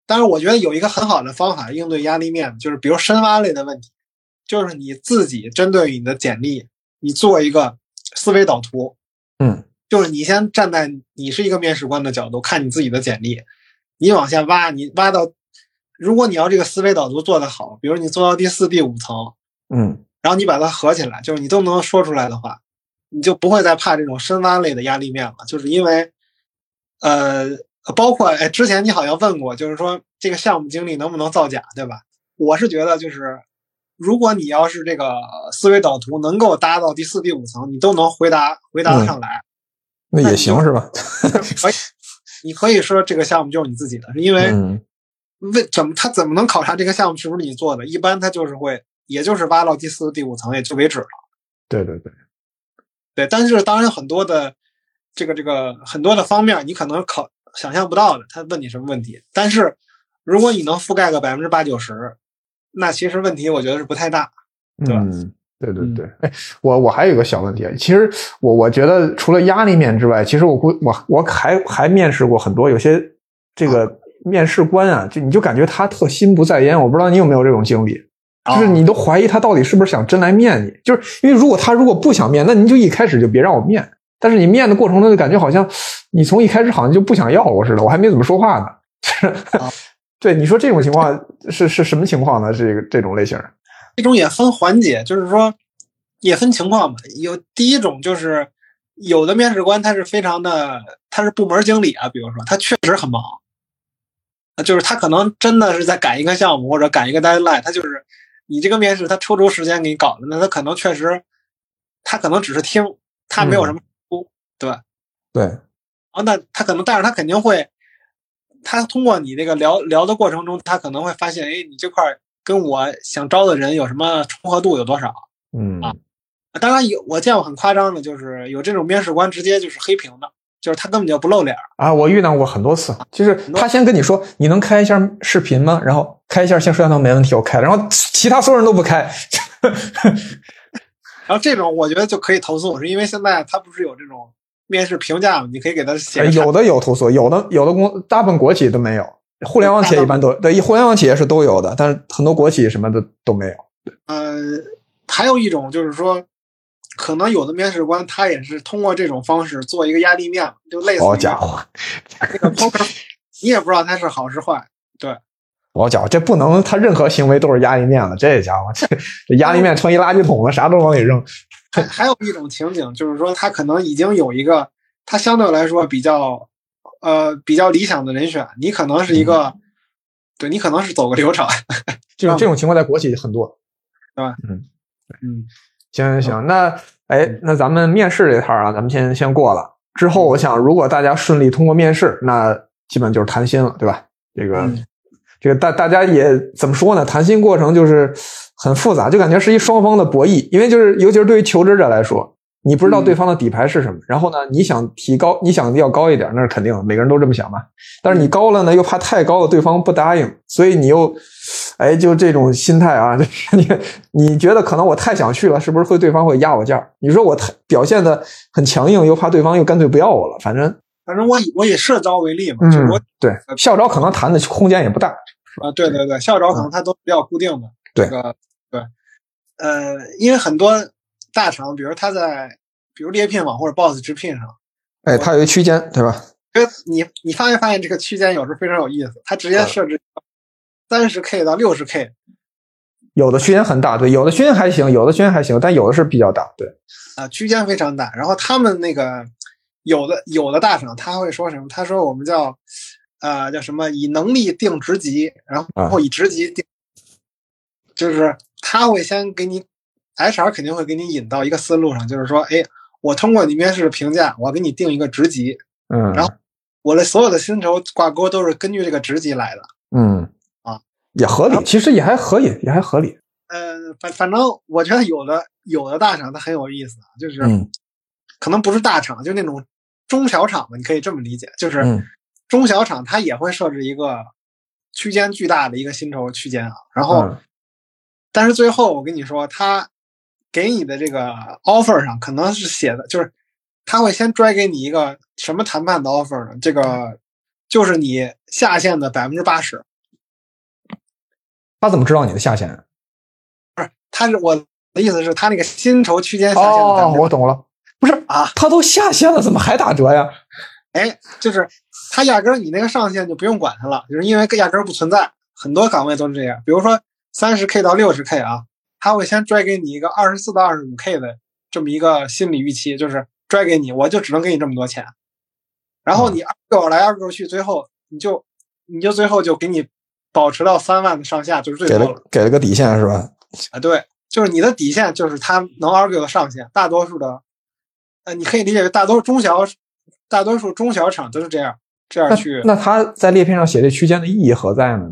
但是我觉得有一个很好的方法应对压力面，就是比如深挖类的问题。就是你自己针对你的简历，你做一个思维导图，嗯，就是你先站在你是一个面试官的角度看你自己的简历，你往下挖，你挖到，如果你要这个思维导图做得好，比如你做到第四、第五层，嗯，然后你把它合起来，就是你都能说出来的话，你就不会再怕这种深挖类的压力面了，就是因为，呃，包括哎，之前你好像问过，就是说这个项目经历能不能造假，对吧？我是觉得就是。如果你要是这个思维导图能够搭到第四、第五层，你都能回答回答得上来，那也行是吧？*laughs* 可以，你可以说这个项目就是你自己的，是因为为怎么他怎么能考察这个项目是不是你做的？一般他就是会，也就是挖到第四、第五层也就为止了。对对对，对。但是当然很多的这个这个很多的方面，你可能考想象不到的，他问你什么问题。但是如果你能覆盖个百分之八九十。那其实问题我觉得是不太大，对吧？嗯，对对对。哎，我我还有一个小问题，其实我我觉得除了压力面之外，其实我估我我还还面试过很多，有些这个面试官啊，就你就感觉他特心不在焉，我不知道你有没有这种经历，就是你都怀疑他到底是不是想真来面你，就是因为如果他如果不想面，那您就一开始就别让我面。但是你面的过程中就感觉好像你从一开始好像就不想要我似的，我还没怎么说话呢。*laughs* 对，你说这种情况是是什么情况呢？这个这种类型，这种也分环节，就是说也分情况吧。有第一种就是有的面试官他是非常的，他是部门经理啊，比如说他确实很忙，就是他可能真的是在赶一个项目或者赶一个 deadline，他就是你这个面试他抽出时间给你搞的，那他可能确实他可能只是听，他没有什么出，对吧？对，啊，那他可能，但是他肯定会。他通过你那个聊聊的过程中，他可能会发现，哎，你这块跟我想招的人有什么重合度有多少？嗯啊，当然有，我见过很夸张的，就是有这种面试官直接就是黑屏的，就是他根本就不露脸啊。我遇到过很多次，就是他先跟你说，你能开一下视频吗？然后开一下，先摄像头没问题，我开了，然后其他所有人都不开。*laughs* 然后这种我觉得就可以投诉，是因为现在他不是有这种。面试评价，你可以给他写。有的有投诉，有的有的公大部分国企都没有，互联网企业一般都对，互联网企业是都有的，但是很多国企什么的都没有。呃，还有一种就是说，可能有的面试官他也是通过这种方式做一个压力面，就类似。好家伙，这个 poker，你也不知道他是好是坏。对，好家伙，这不能，他任何行为都是压力面了。这家伙，这这压力面成一垃圾桶了，啥都往里扔。还还有一种情景，就是说他可能已经有一个他相对来说比较呃比较理想的人选，你可能是一个，对你可能是走个流程。这种这种情况在国企很多，对吧？嗯嗯，行行行，那哎，那咱们面试这套啊，咱们先先过了。之后我想，如果大家顺利通过面试，那基本就是谈心了，对吧？这个这个大大家也怎么说呢？谈心过程就是。很复杂，就感觉是一双方的博弈，因为就是尤其是对于求职者来说，你不知道对方的底牌是什么，然后呢，你想提高，你想要高一点，那是肯定，每个人都这么想嘛。但是你高了呢，又怕太高了对方不答应，所以你又，哎，就这种心态啊，*laughs* 就是你你觉得可能我太想去了，是不是会对方会压我价？你说我太表现的很强硬，又怕对方又干脆不要我了，反正反正我以我以社招为例嘛，嗯，对，校招可能谈的空间也不大啊，对对对，校招可能它都比较固定的，这个。对，呃，因为很多大厂，比如他在，比如猎聘网或者 Boss 直聘上，哎，它有一区间，对吧？因为你你发没发现这个区间有时候非常有意思，它直接设置三十 K 到六十 K，有的区间很大，对，有的区间还行，有的区间还行，但有的是比较大，对。啊，区间非常大。然后他们那个有的有的大厂他会说什么？他说我们叫呃叫什么？以能力定职级，然后以职级定，就是他会先给你 HR 肯定会给你引到一个思路上，就是说，哎，我通过你面试评价，我给你定一个职级，嗯，然后我的所有的薪酬挂钩都是根据这个职级来的。嗯啊，也合理，其实也还合理，也还合理。呃，反反正我觉得有的有的大厂它很有意思啊，就是嗯可能不是大厂，就那种中小厂吧，你可以这么理解，就是嗯中小厂它也会设置一个区间巨大的一个薪酬区间啊。然后，嗯但是最后我跟你说，他给你的这个 offer 上可能是写的，就是他会先拽给你一个什么谈判的 offer 呢？这个就是你下限的百分之八十。他怎么知道你的下限？不是，他是我的意思是，他那个薪酬区间下限哦我懂了，不是啊，他都下线了，怎么还打折呀？哎，就是他压根儿你那个上限就不用管他了，就是因为压根儿不存在，很多岗位都是这样。比如说三十 K 到六十 K 啊，他会先拽给你一个二十四到二十五 K 的这么一个心理预期，就是拽给你，我就只能给你这么多钱。然后你二个来二个去，最后你就你就最后就给你保持到三万的上下，就是最给多了了给了个底线是吧？啊。对，就是你的底线就是他能 argue 的上限，大多数的，呃，你可以理解为大多数中小大多数中小厂都是这样这样去。那他在猎片上写这区间的意义何在呢？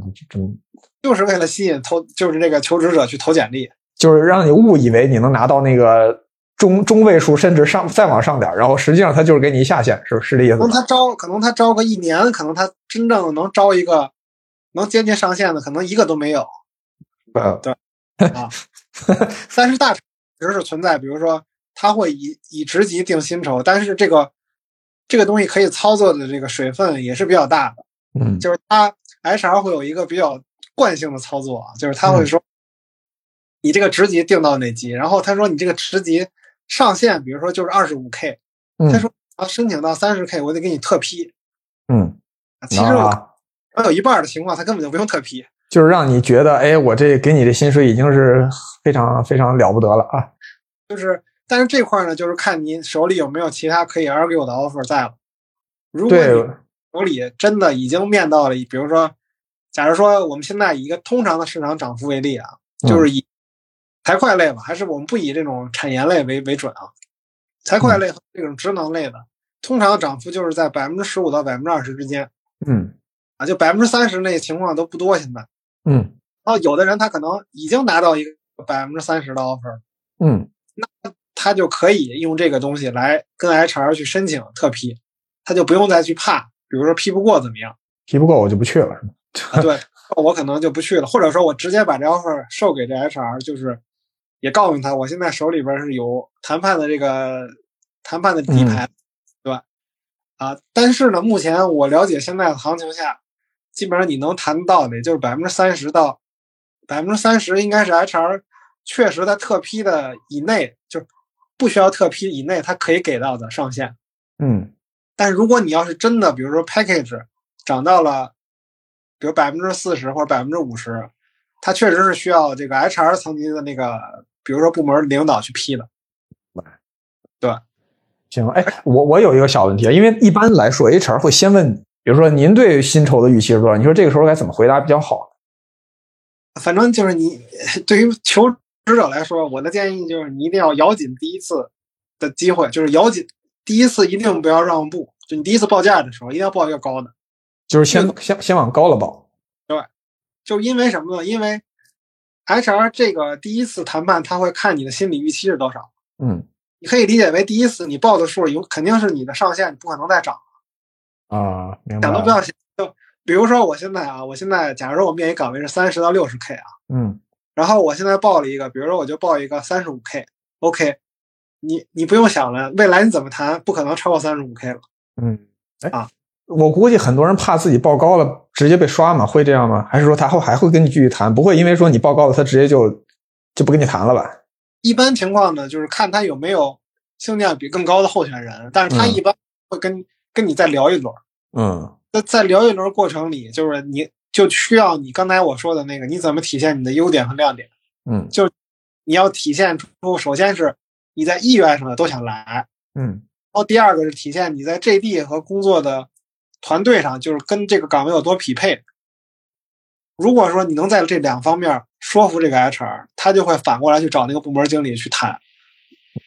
就是为了吸引投，就是这个求职者去投简历。就是让你误以为你能拿到那个中中位数，甚至上再往上点，然后实际上他就是给你一下限，是是这意思可能？他招，可能他招个一年，可能他真正能招一个能接近上线的，可能一个都没有啊，对啊。但是大厂其实是存在，比如说他会以以职级定薪酬，但是这个这个东西可以操作的这个水分也是比较大的。嗯就是他 HR 会有一个比较惯性的操作啊，就是他会说，你这个职级定到哪级，然后他说你这个职级上限，比如说就是二十五 K，他嗯说啊申请到三十 K，我得给你特批。嗯，其实啊，我有一半的情况，他根本就不用特批，就是让你觉得，哎，我这给你的薪水已经是非常非常了不得了啊。就是但是这块呢，就是看你手里有没有其他可以 argue 的 offer 在了。如果你，手里真的已经面到了，比如说，假如说我们现在以一个通常的市场涨幅为例啊，就是以财会类吧，还是我们不以这种产研类为为准啊，财会类和这种职能类的，通常涨幅就是在百分之十五到百分之二十之间嗯啊，就百分之三十那情况都不多现在。嗯然后有的人他可能已经拿到一个百分之三十的 offer，嗯那他就可以用这个东西来跟 HR 去申请特批，他就不用再去怕，比如说批不过怎么样。批不过我就不去了，是吗？*laughs* 啊，对，我可能就不去了，或者说我直接把这 offer 授给这 HR，就是也告诉他，我现在手里边是有谈判的这个谈判的底牌，对吧？啊，但是呢，目前我了解现在的行情下，基本上你能谈到的也就是百分之三十到百分之三十，应该是 HR 确实在特批的以内，就不需要特批以内，它可以给到的上限。嗯但是如果你要是真的，比如说 package 涨到了，比如百分之四十或者百分之五十，它确实是需要这个 HR 层级的那个，比如说部门领导去批的。对行，哎，我我有一个小问题，啊，因为一般来说 HR 会先问你，比如说您对薪酬的预期是多少？你说这个时候该怎么回答比较好？反正就是你对于求职者来说，我的建议就是你一定要咬紧第一次的机会，就是咬紧第一次一定不要让步，就你第一次报价的时候一定要报一个高的。就是先先先往高了报。对就因为什么呢？因为 HR 这个第一次谈判，他会看你的心理预期是多少。嗯你可以理解为第一次你报的数有肯定是你的上限，你不可能再涨，啊，明白了。想都不要想。就比如说我现在啊，我现在假如说我面一岗位是三十到六十 K 啊，嗯然后我现在报了一个，比如说我就报一个三十五 K，OK，、你你不用想了，未来你怎么谈不可能超过三十五 K 了。嗯，哎啊，我估计很多人怕自己报高了直接被刷嘛，会这样吗？还是说他后还会跟你继续谈？不会因为说你报高了，他直接就就不跟你谈了吧？一般情况呢，就是看他有没有性价比更高的候选人，但是他嗯一般会跟、跟你再聊一轮。嗯那在聊一轮过程里，就是你就需要你刚才我说的那个，你怎么体现你的优点和亮点？嗯就你要体现出，首先是你在意愿上的都想来，嗯然后第二个是体现你在 JD 和工作的团队上，就是跟这个岗位有多匹配。如果说你能在这两方面说服这个 HR，他就会反过来去找那个部门经理去谈。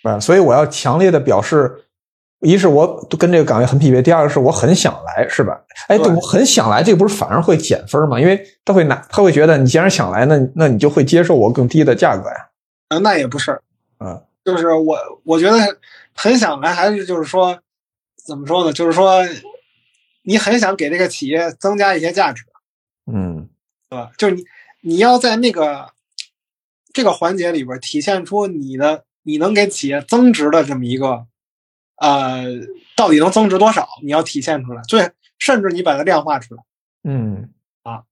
啊，所以我要强烈的表示，一是我跟这个岗位很匹配，第二个是我很想来，是吧？哎，对我很想来，这个不是反而会减分吗？因为他会拿，他会觉得你既然想来，那那你就会接受我更低的价格呀。呃，那也不是，嗯就是我我觉得很想来，还是就是说，怎么说呢？就是说，你很想给这个企业增加一些价值，嗯对吧？就是你你要在那个这个环节里边体现出你的你能给企业增值的这么一个，呃，到底能增值多少？你要体现出来，最甚至你把它量化出来。嗯，啊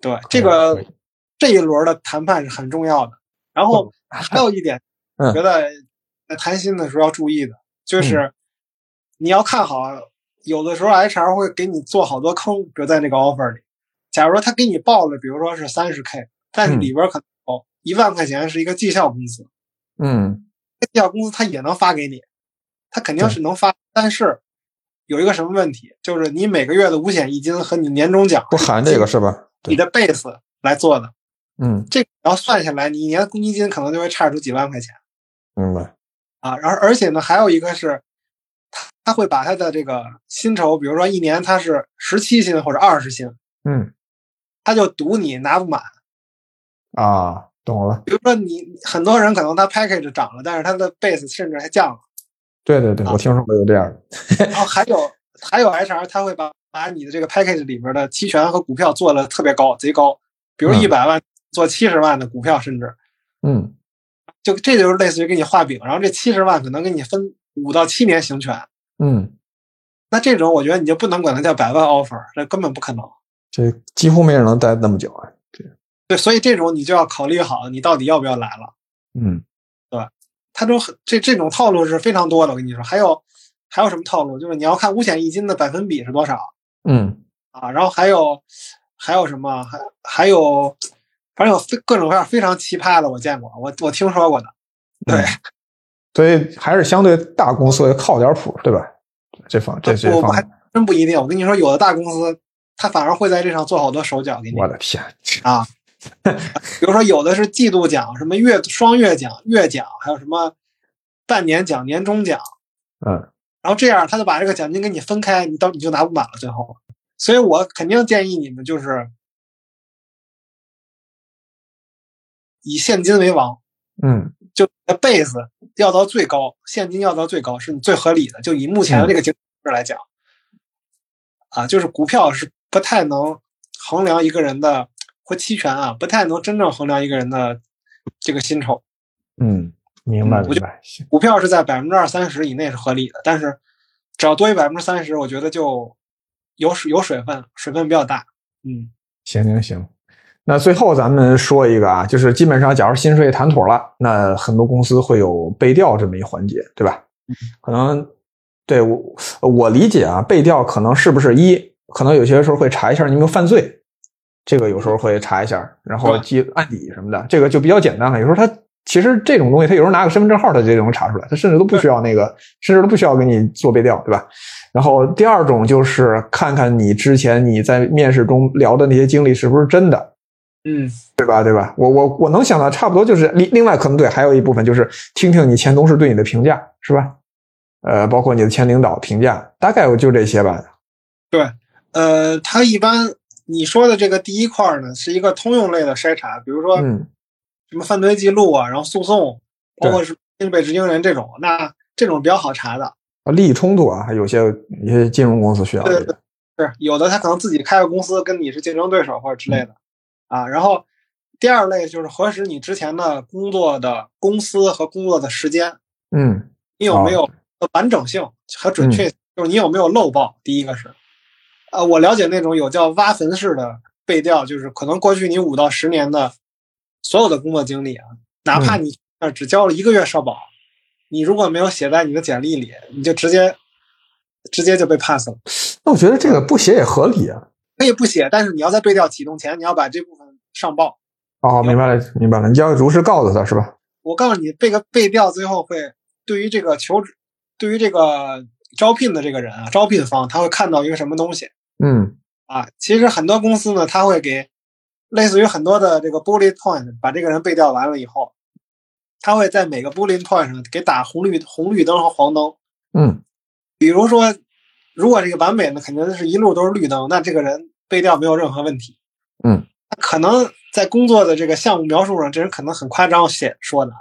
对，这个这一轮的谈判是很重要的。然后还有一点，*laughs* 觉得在谈薪的时候要注意的，就是你要看好，有的时候 HR 会给你做好多坑，比如在那个 offer 里，假如说他给你报了，比如说是三十 K，但是嗯里边可能有一万块钱是一个绩效工资，嗯绩效工资他也能发给你，他肯定是能发，但是有一个什么问题，就是你每个月的五险一金和你年终奖不含这个是吧？你的 base 来做的。嗯，这然后算下来，你一年公积金可能就会差出几万块钱明白。啊。然后，而且呢，还有一个是，他他会把他的这个薪酬，比如说一年他是十七薪或者二十薪，嗯他就赌你拿不满。啊，懂了。比如说你很多人可能他 package 涨了，但是他的 base 甚至还降了。对对对，啊我听说过有这样的。然 *laughs* 后还有还有 HR 他会把把你的这个 package 里边的期权和股票做的特别高，贼高，比如嗯一百万做七十万的股票，甚至嗯就这就是类似于给你画饼，然后这七十万可能给你分五到七年行权。嗯，那这种我觉得你就不能管它叫百万 offer，这根本不可能。这几乎没人能待那么久啊。对，所以这种你就要考虑好，你到底要不要来了。嗯它都很这这种套路是非常多的，我跟你说。还有还有什么套路？就是你要看五险一金的百分比是多少嗯啊，然后还有还有什么？还还有反正有非各种各样非常奇葩的，我见过，我我听说过的。对，所以还是相对大公司靠点谱，对吧？这方这这方还真不一定。我跟你说，有的大公司他反而会在这上做好多手脚给你我的天，啊。*laughs* 比如说，有的是季度奖，什么月双月奖、月奖，还有什么半年奖、年终奖，嗯然后这样他就把这个奖金给你分开，你到你就拿不满了。最后，所以我肯定建议你们就是以现金为王，嗯就 base 要到最高，现金要到最高，是你最合理的。就以目前的这个形势来讲，啊，就是股票是不太能衡量一个人的或期权啊，不太能真正衡量一个人的这个薪酬。嗯，明白明白。行股票是在百分之二三十以内是合理的，但是只要多于百分之三十，我觉得就有水有水分，水分比较大。嗯，行行行，那最后咱们说一个啊，就是基本上，假如薪水谈妥了，那很多公司会有背调这么一环节，对吧？可能对我我理解啊，背调可能是不是一，可能有些时候会查一下你有没有犯罪，这个有时候会查一下，然后记案底什么的，这个就比较简单了。有时候他其实这种东西，他有时候拿个身份证号，他就能查出来，他甚至都不需要那个，甚至都不需要给你做背调，对吧？然后第二种就是看看你之前你在面试中聊的那些经历是不是真的，嗯，对吧？对吧？我我我能想到差不多就是另另外可能对，还有一部分就是听听你前同事对你的评价，是吧？呃，包括你的前领导评价，大概我就这些吧。对，呃，他一般你说的这个第一块儿呢，是一个通用类的筛查，比如说嗯什么犯罪记录啊，然后诉讼，包括是被执行人这种，那这种比较好查的。啊，利益冲突啊，还有些一些金融公司需要对对对。是有的他可能自己开个公司，跟你是竞争对手或者之类的，啊。然后第二类就是核实你之前的工作的公司和工作的时间，嗯你有没有完整性和准确，就是你有没有漏报。第一个是，呃，我了解那种有叫挖坟式的背调，就是可能过去你五到十年的所有的工作经历啊，哪怕你呃只交了一个月社保，你如果没有写在你的简历里，你就直接直接就被 pass 了。那我觉得这个不写也合理啊。可以不写，但是你要在背调启动前，你要把这部分上报。哦，明白了，明白了，你要如实告诉他是吧？我告诉你，这个背调最后会对于这个求职，对于这个招聘的这个人啊，招聘方他会看到一个什么东西嗯啊？其实很多公司呢，他会给类似于很多的这个 bullet point，把这个人背调完了以后，他会在每个 bullet point 上给打红绿红绿灯和黄灯。嗯比如说，如果这个完美呢肯定是一路都是绿灯，那这个人背调没有任何问题。嗯，可能在工作的这个项目描述上，这人可能很夸张写说的，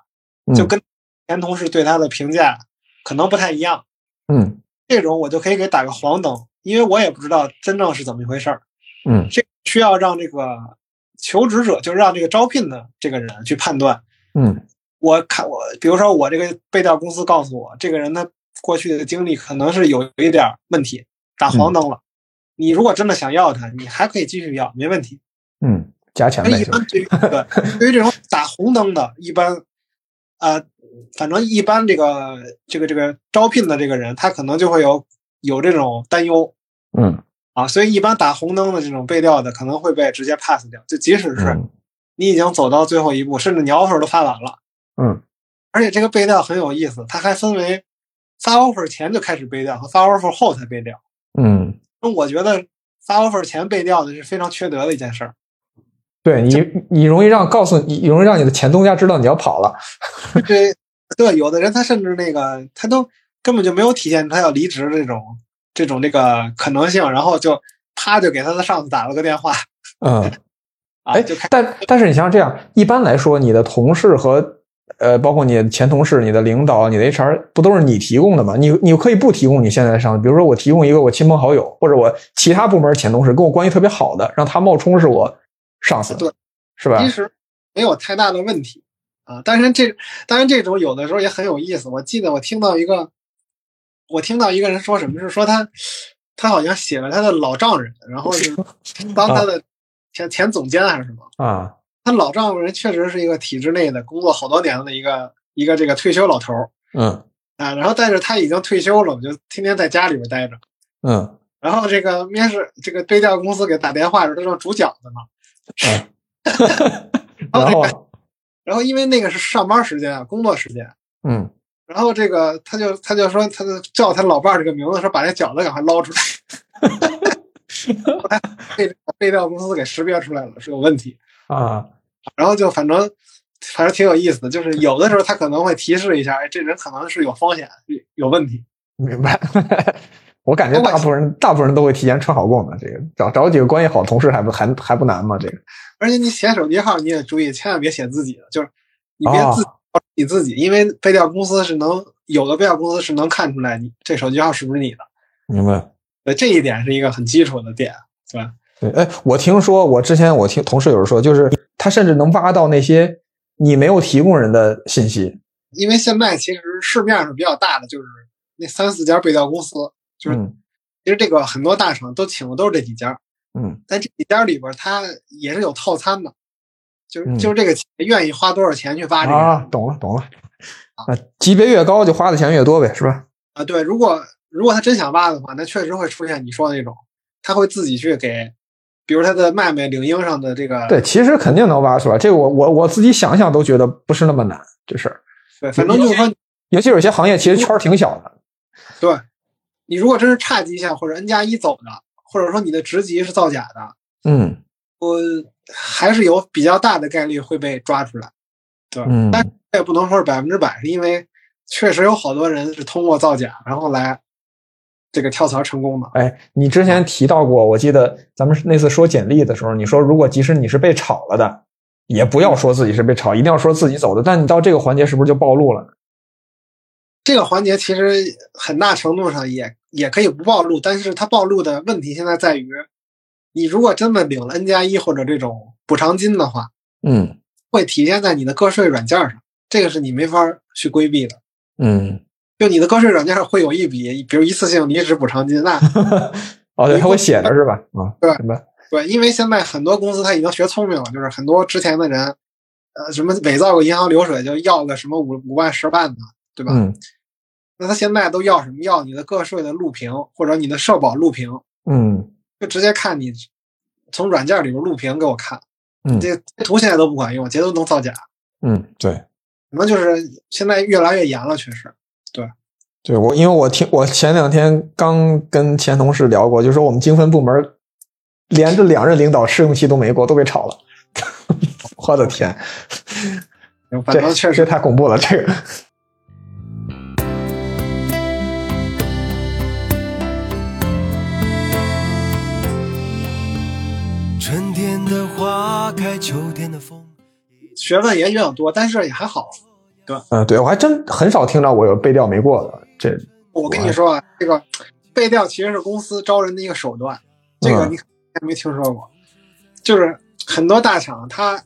嗯就跟前同事对他的评价可能不太一样。嗯这种我就可以给打个黄灯，因为我也不知道真正是怎么一回事儿。嗯这需要让这个求职者，就是让这个招聘的这个人去判断。嗯我看我，比如说我这个背调公司告诉我，这个人他过去的经历可能是有一点儿问题，打黄灯了。你如果真的想要他，你还可以继续要，没问题。嗯，加钱呗，那一般对于对对于这种打红灯的，一般，呃，反正一般这个这个这个招聘的这个人，他可能就会有有这种担忧嗯啊，所以一般打红灯的这种背调的，可能会被直接 pass 掉，就即使是嗯你已经走到最后一步，甚至你 offer 都发完了，嗯而且这个背调很有意思，它还分为发 offer 前就开始背调和发 offer 后才背调。嗯，那我觉得发 offer 前背调的是非常缺德的一件事儿。对你你容易让告诉你容易让你的前东家知道你要跑了。*laughs* 对对，有的人他甚至那个他都根本就没有体现他要离职的这种这种这个可能性，然后就啪就给他的上司打了个电话嗯，*laughs* 啊，哎就开，但但是你像这样，一般来说，你的同事和呃，包括你的前同事、你的领导、你的 HR，不都是你提供的吗？你你可以不提供你现在的上司，比如说我提供一个我亲朋好友，或者我其他部门前同事跟我关系特别好的，让他冒充是我上司，对，是吧其？实没有太大的问题啊。当然这当然这种有的时候也很有意思。我记得我听到一个，我听到一个人说什么是说他他好像写了他的老丈人，然后就是 *laughs* 当他的前前总监还是什么。啊，他老丈人确实是一个体制内的工作好多年的一个一个这个退休老头儿嗯啊，然后但是他已经退休了，我就天天在家里边待着。嗯然后这个面试这个背调公司给打电话的时候，他说煮饺子呢。*laughs* 然后然后因为那个是上班时间啊，工作时间，嗯然后这个他就他就说他就叫他老伴儿这个名字，说把这饺子赶快捞出来。后来被这个背调公司给识别出来了是有问题，啊，然后就反正反正挺有意思的，就是有的时候他可能会提示一下，哎，这人可能是有风险，有有问题。明白。我感觉大部分人大部分人都会提前串好供的，这个找找几个关系好同事还不还还不难吗？这个而且你写手机号你也注意，千万别写自己的，就是你别哦自己你自己，因为背调公司是能有的背调公司是能看出来你这手机号是不是你的。明白。对，这一点是一个很基础的点，对吧？对，哎，我听说，我之前我听同事有人说，就是他甚至能挖到那些你没有提供人的信息。因为现在其实市面上比较大的就是那三四家背调公司，就是嗯其实这个很多大厂都请的都是这几家，嗯但这几家里边它也是有套餐的，就就是这个企业愿意花多少钱去挖这个啊，懂了懂了。啊，级别越高就花的钱越多呗，是吧？啊，对，如果如果他真想挖的话，那确实会出现你说的那种，他会自己去给，比如他的妹妹领英上的这个，对，其实肯定能挖出来。这个我我我自己想想都觉得不是那么难，这事儿。对，反正就是说，尤其有些行业其实圈儿挺小的。对你如果真是差绩效或者 N 加一走的，或者说你的职级是造假的，嗯我还是有比较大的概率会被抓出来，对吧？嗯但这也不能说是百分之百，是因为确实有好多人是通过造假然后来这个跳槽成功的。哎，你之前提到过，我记得咱们那次说简历的时候，你说如果即使你是被炒了的，也不要说自己是被炒，一定要说自己走的。但你到这个环节是不是就暴露了？这个环节其实很大程度上也也可以不暴露，但是它暴露的问题现在在于，你如果真的领了 N 加一或者这种补偿金的话，嗯会体现在你的个税软件上，这个是你没法去规避的。嗯，就你的个税软件上会有一笔，比如一次性离职补偿金，那哦，对，他会写的是吧？啊，对。对，因为现在很多公司他已经学聪明了，就是很多之前的人，呃，什么伪造个银行流水就要个什么五五万十万的，对吧？嗯那他现在都要什么？要你的个税的录屏或者你的社保录屏，嗯就直接看你从软件里边录屏给我看。嗯这截图现在都不管用，截图能造假，嗯，对可能就是现在越来越严了，确实。对，对我因为我听我前两天刚跟前同事聊过，就说我们经分部门连着两任领导试用期都没过，都被炒了。*laughs* 我的天，反正确实太恐怖了，这个。开，秋天的风。学问也比较多，但是也还好。对嗯，对我还真很少听到我有背调没过的。这我跟你说啊，这个背调其实是公司招人的一个手段，这个嗯你可能没听说过。就是很多大厂他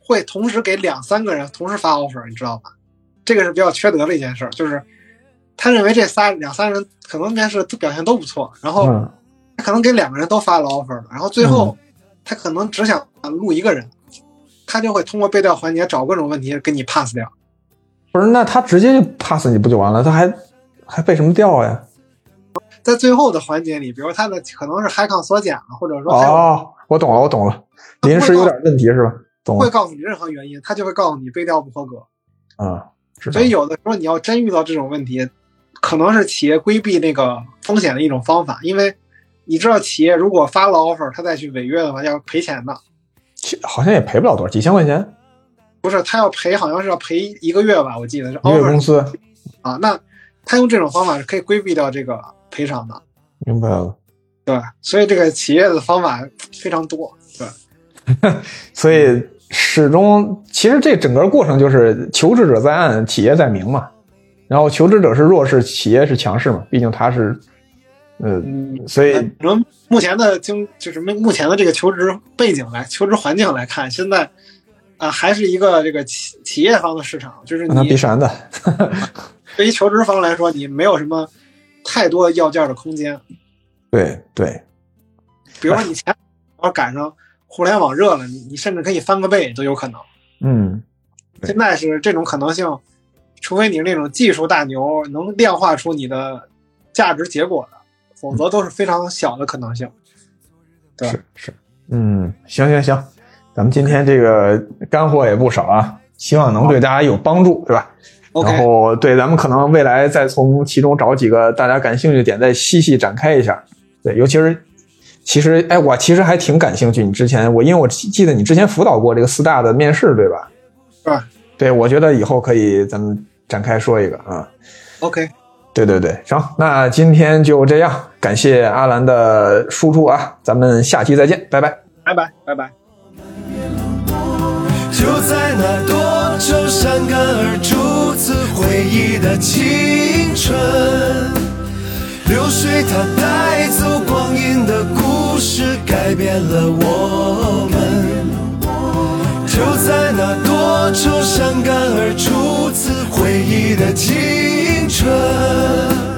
会同时给两三个人同时发 offer，你知道吧？这个是比较缺德的一件事儿，就是他认为这仨两三人可能面试表现都不错，然后可能给两个人都发了 offer 了，然后最后他可能只想录一个人，他就会通过背调环节找各种问题给你 pass 掉。不是，那他直接就 pass 你不就完了？他还还背什么调呀？在最后的环节里，比如他的可能是 h i c o n 缩减了，或者说哦，我懂了，我懂了，临时有点问题是吧？懂了，不会告诉你任何原因，他就会告诉你背调不合格。嗯，所以有的时候你要真遇到这种问题，可能是企业规避那个风险的一种方法，因为你知道企业如果发了 offer，他再去违约的话要赔钱的，好像也赔不了多少，几千块钱，不是他要赔，好像是要赔一个月吧，我记得是一个月工 offer 资，啊。那他用这种方法是可以规避掉这个赔偿的，明白了。对吧？所以这个企业的方法非常多，对。*laughs* 所以始终，其实这整个过程就是求职者在暗，企业在明嘛。然后求职者是弱势，企业是强势嘛，毕竟他是，呃，嗯，所以反正目前的经就是目目前的这个求职背景来，求职环境来看，现在啊、还是一个这个企企业方的市场，就是让他你必闪的，*laughs* 对于求职方来说，你没有什么太多要价的空间。对对，比如说你前要赶上互联网热了，你你甚至可以翻个倍都有可能。嗯，现在是这种可能性，除非你是那种技术大牛，能量化出你的价值结果的，否则都是非常小的可能性。对是是，嗯，行行行，咱们今天这个干货也不少啊，希望能对大家有帮助，对吧？然后对，咱们可能未来再从其中找几个大家感兴趣的点，再细细展开一下。对，尤其是其实，哎，我其实还挺感兴趣。你之前我因为我记记得你之前辅导过这个四大的面试，对吧？是吧？对，我觉得以后可以咱们展开说一个啊。OK，对对对，行，那今天就这样，感谢阿兰的输出啊，咱们下期再见，拜拜。拜拜，拜拜。就在那多愁善感而初次回忆的青春，流水它带走光阴的故事，改变了我们。就在那多愁善感而初次回忆的青春。